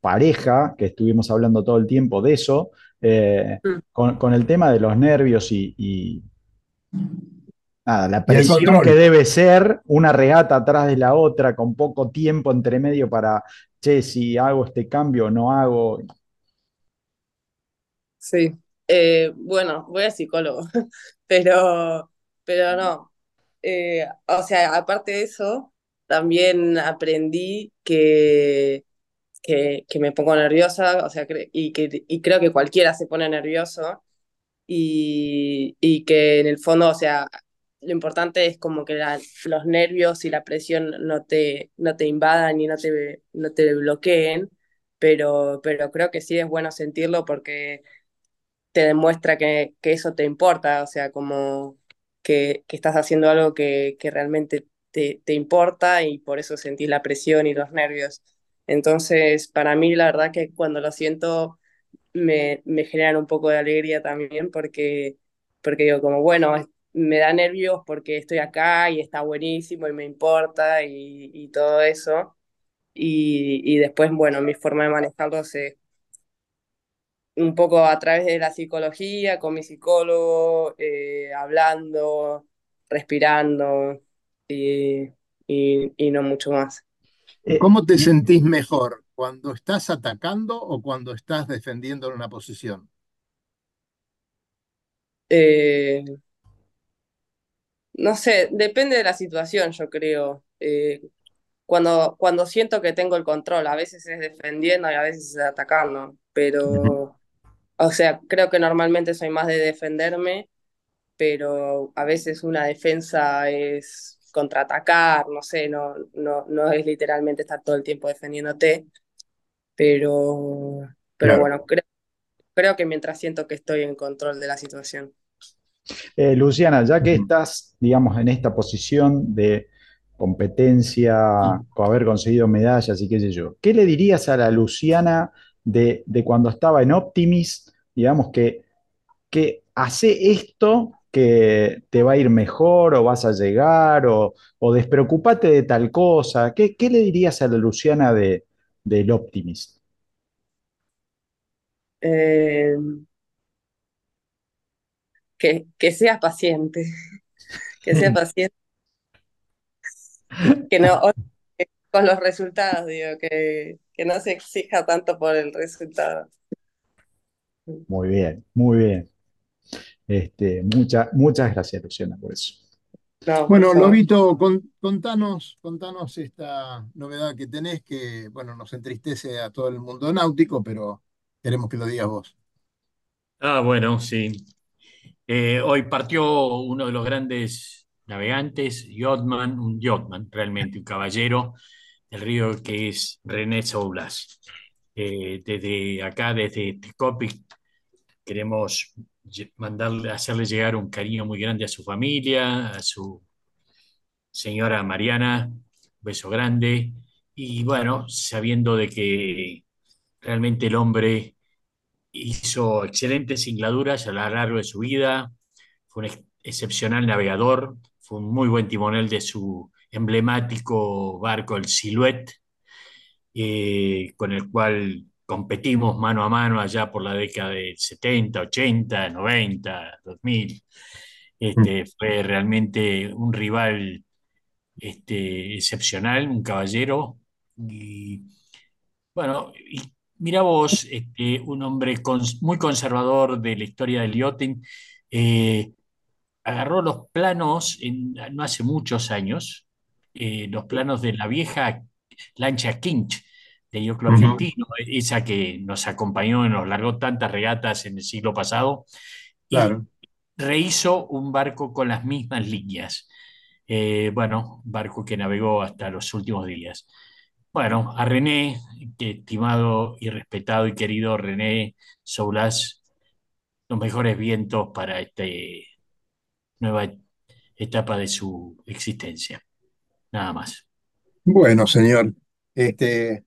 pareja, que estuvimos hablando todo el tiempo de eso, eh, Mm. con, con el tema de los nervios y, y, nada, la presión que debe ser una regata atrás de la otra, con poco tiempo entre medio para, che, si hago este cambio o no hago. Sí. Eh, bueno, voy al psicólogo, [laughs] pero, pero no. Eh, o sea, aparte de eso, también aprendí que, que, que me pongo nerviosa, o sea, y, que, y creo que cualquiera se pone nervioso, y, y que en el fondo, o sea, lo importante es como que los nervios y la presión no te, no te invadan y no te, no te bloqueen, pero, pero creo que sí es bueno sentirlo porque demuestra que, que eso te importa, o sea, como que, que estás haciendo algo que, que realmente te, te importa y por eso sentís la presión y los nervios. Entonces, para mí, la verdad que cuando lo siento, me, me generan un poco de alegría también porque, porque digo, como, bueno, me da nervios porque estoy acá y está buenísimo y me importa y, y todo eso. Y, y después, bueno, mi forma de manejarlo es un poco a través de la psicología, con mi psicólogo, eh, hablando, respirando y, y, y no mucho más. Eh, ¿Cómo te sentís mejor? ¿Cuando estás atacando o cuando estás defendiendo una posición? Eh, no sé, depende de la situación, yo creo. Eh, cuando, cuando siento que tengo el control, a veces es defendiendo y a veces es atacando, pero, o sea, creo que normalmente soy más de defenderme pero a veces una defensa es contraatacar, no sé, no, no, no es literalmente estar todo el tiempo defendiéndote, pero, pero Claro. bueno, creo, creo que mientras siento que estoy en control de la situación. eh, Luciana, ya que estás, digamos, en esta posición de competencia, con haber conseguido medallas y qué sé yo, ¿qué le dirías a la Luciana de, de cuando estaba en Optimis, digamos, que, que hace esto que te va a ir mejor o vas a llegar o, o despreocupate de tal cosa? ¿Qué, qué le dirías a Luciana de, del Optimist? Eh, que, que seas paciente, [laughs] que seas paciente, que no, con los resultados, digo, que, que no se exija tanto por el resultado. Muy bien, muy bien. Este, mucha- muchas gracias, Luciana, por eso. Bueno. Lobito, con- contanos, contanos esta novedad que tenés que, bueno, nos entristece a todo el mundo náutico, pero queremos que lo digas vos. Ah, bueno, sí. Eh, hoy partió uno de los grandes navegantes, yachtsman, un yachtsman, realmente, un caballero del río que es René Soulas. Eh, desde acá, desde Tecopic, queremos mandarle, hacerle llegar un cariño muy grande a su familia, a su señora Mariana, un beso grande, y bueno, sabiendo de que realmente el hombre hizo excelentes singladuras a lo largo de su vida, fue un ex- excepcional navegador, fue un muy buen timonel de su emblemático barco, el Silhouette, eh, con el cual competimos mano a mano allá por la década de 70, 80, 90, 2000. Este, fue realmente un rival este, excepcional, un caballero. Y bueno, y mira vos, este, un hombre muy conservador de la historia del yachting, eh, agarró los planos en- no hace muchos años, eh, los planos de la vieja lancha Kinch de Ujú. Argentino, esa que nos acompañó y nos largó tantas regatas en el siglo pasado, y rehizo un barco con las mismas líneas. Eh, bueno, barco que navegó hasta los últimos días. Bueno, a René, estimado y respetado y querido René Soulas, los mejores vientos para esta nueva etapa de su existencia. Nada más. Bueno, señor, este,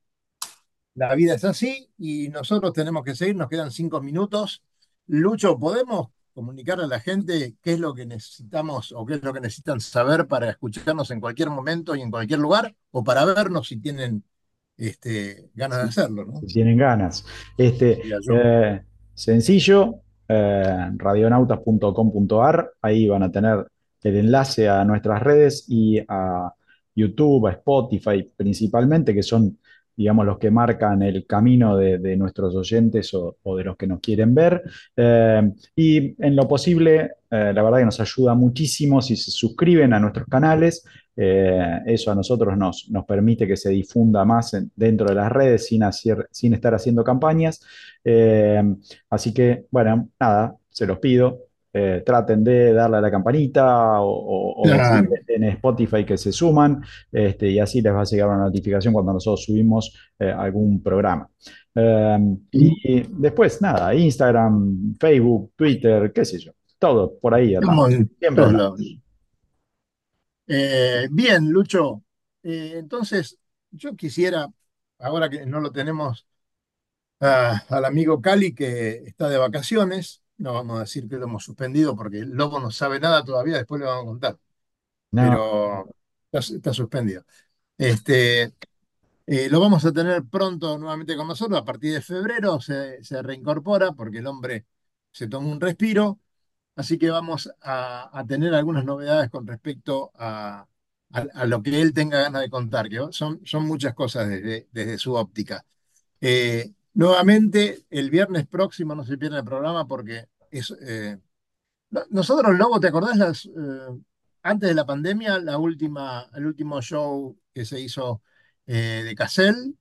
la vida es así y nosotros tenemos que seguir, nos quedan cinco minutos. Lucho, ¿podemos comunicarle a la gente qué es lo que necesitamos o qué es lo que necesitan saber para escucharnos en cualquier momento y en cualquier lugar o para vernos si tienen este, ganas de hacerlo, ¿no? Si tienen ganas. Este, eh, sencillo, eh, radionautas.com.ar, ahí van a tener el enlace a nuestras redes y a YouTube, a Spotify principalmente, que son, digamos, los que marcan el camino de, nuestros oyentes o, de los que nos quieren ver. Eh, y en lo posible, eh, la verdad que nos ayuda muchísimo si se suscriben a nuestros canales. Eh, eso a nosotros nos, nos, permite que se difunda más dentro de las redes sin, hacer, sin estar haciendo campañas. así que, bueno, nada, se los pido. Eh, traten de darle a la campanita o, en Spotify que se suman este, y así les va a llegar una notificación cuando nosotros subimos eh, algún programa. Em, y, después, nada, Instagram, Facebook, Twitter, qué sé yo, todo por ahí. Siempre. Eh, bien, Lucho. entonces, yo quisiera, ahora que no lo tenemos al amigo Cali que está de vacaciones, no vamos a decir que lo hemos suspendido porque el lobo no sabe nada todavía, después le vamos a contar. Pero está, suspendido. Este, eh, lo vamos a tener pronto nuevamente con nosotros, a partir de febrero se, reincorpora porque el hombre se toma un respiro, así que vamos a, tener algunas novedades con respecto a, lo que él tenga ganas de contar, que son, son muchas cosas desde, desde su óptica. Eh, nuevamente, el viernes próximo no se pierda el programa porque eh, nosotros, Lobo, ¿te acordás eh, antes de la pandemia, la última, el último show que se hizo eh, de Cassell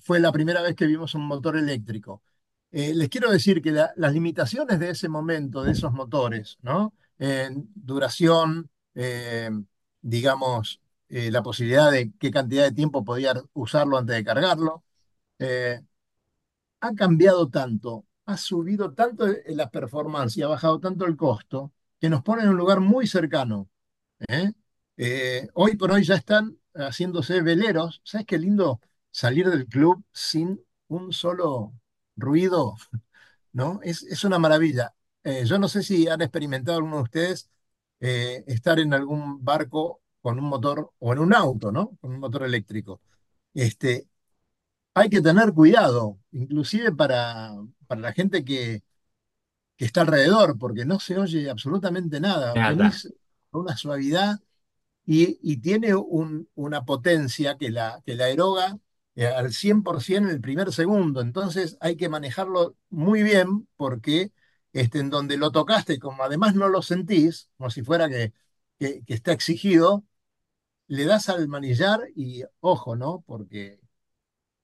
fue la primera vez que vimos un motor eléctrico. les quiero decir que las limitaciones de ese momento, de esos motores, ¿no? En duración, digamos, la posibilidad de qué cantidad de tiempo podía usarlo antes de cargarlo, ha cambiado tanto ha subido tanto la performance y ha bajado tanto el costo que nos pone en un lugar muy cercano. ¿eh? Eh, hoy por hoy ya están haciéndose veleros. ¿Sabes qué lindo salir del club sin un solo ruido? ¿No? Es, es una maravilla. Eh, yo no sé si han experimentado alguno de ustedes estar en algún barco con un motor o en un auto, ¿no? Con un motor eléctrico. Este, hay que tener cuidado, inclusive para, para la gente que, que está alrededor, porque no se oye absolutamente nada. una suavidad y, tiene una potencia que la, que la eroga eh, al 100% en el primer segundo. Entonces hay que manejarlo muy bien porque este, en donde lo tocaste, como además no lo sentís, como si fuera que, que, que está exigido, le das al manillar y ojo, ¿no? Porque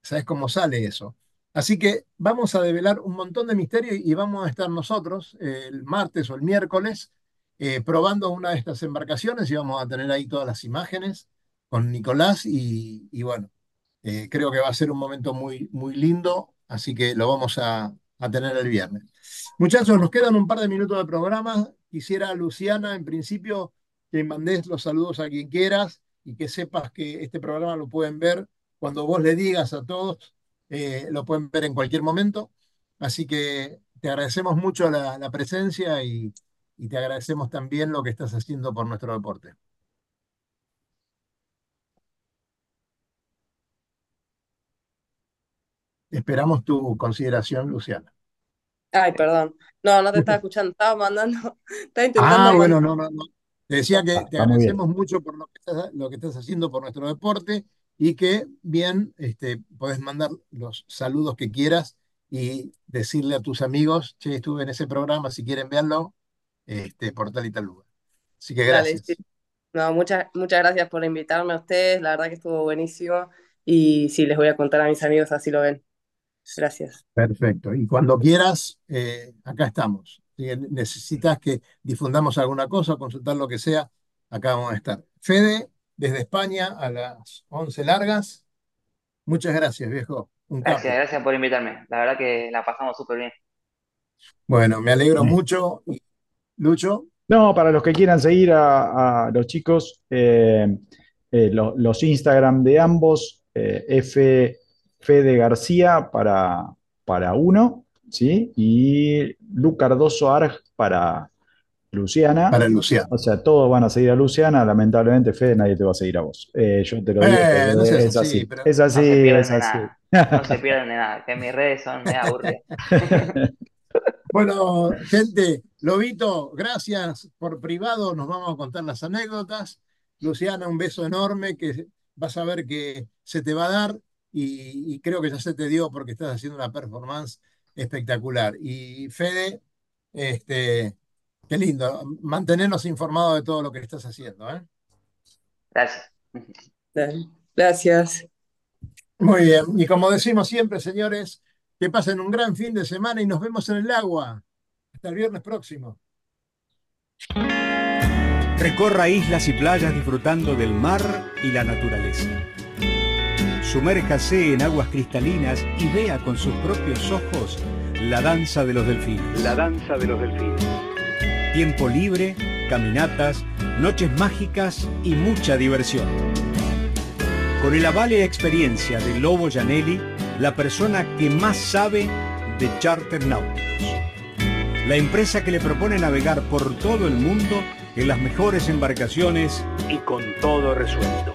sabes cómo sale eso. Así que vamos a develar un montón de misterios y vamos a estar nosotros eh, el martes o el miércoles eh, probando una de estas embarcaciones y vamos a tener ahí todas las imágenes con Nicolás y, bueno, eh, creo que va a ser un momento muy, muy lindo, así que lo vamos a, a tener el viernes. Muchachos, nos quedan un par de minutos de programa. Quisiera, Luciana, en principio, que mandes los saludos a quien quieras y que sepas que este programa lo pueden ver cuando vos le digas a todos eh, lo pueden ver en cualquier momento. Así que te agradecemos mucho la, presencia y, te agradecemos también lo que estás haciendo por nuestro deporte. Esperamos tu consideración, Luciana. Ay, perdón. No, no te estaba escuchando, estaba mandando, [laughs] estaba intentando. Ah, bueno, no, no, no. Te decía que te agradecemos mucho por lo que, estás, lo que estás haciendo por nuestro deporte y que bien este, podés mandar los saludos que quieras y decirle a tus amigos, che, estuve en ese programa, si quieren verlo, este, por tal y tal lugar. Así que gracias. No, muchas, muchas gracias por invitarme a ustedes, la verdad que estuvo buenísimo y sí, les voy a contar a mis amigos, así lo ven. Gracias. Perfecto. Y cuando quieras, eh, acá estamos. Si necesitas que difundamos alguna cosa, consultar lo que sea, acá vamos a estar. Fede, desde España a las 11 largas. Muchas gracias, viejo. gracias, gracias por invitarme. La verdad que la pasamos súper bien. Bueno, me alegro mucho. Lucho. No, para los que quieran seguir a, los chicos, eh, eh, los Instagram de ambos, eh, F, Fede García para, para uno ¿sí? Y Lu Cardoso Arg para Luciana. Para Luciana. O sea, todos van a seguir a Luciana. Lamentablemente, Fede, nadie te va a seguir a vos. Eh, yo te lo digo. Eh, no es así, pero- Es No así, pierden es así. nada. No se pierden de nada, que mis redes son medio aburridas. [laughs] Bueno, gente, Lobito, gracias por privado, nos vamos a contar las anécdotas. Luciana, un beso enorme que vas a ver que se te va a dar y, y creo que ya se te dio porque estás haciendo una performance espectacular. Y Fede, este, qué lindo, mantenernos informados de todo lo que estás haciendo, ¿eh? Gracias. Gracias. Muy bien, y como decimos siempre, señores, que pasen un gran fin de semana y nos vemos en el agua. Hasta el viernes próximo. Recorra islas y playas disfrutando del mar y la naturaleza. Sumérjase en aguas cristalinas y vea con sus propios ojos la danza de los delfines. La danza de los delfines. Tiempo libre, caminatas, noches mágicas y mucha diversión. Con el aval y experiencia de Lobo Janelli, la persona que más sabe de charter náuticos. La empresa que le propone navegar por todo el mundo en las mejores embarcaciones y con todo resuelto.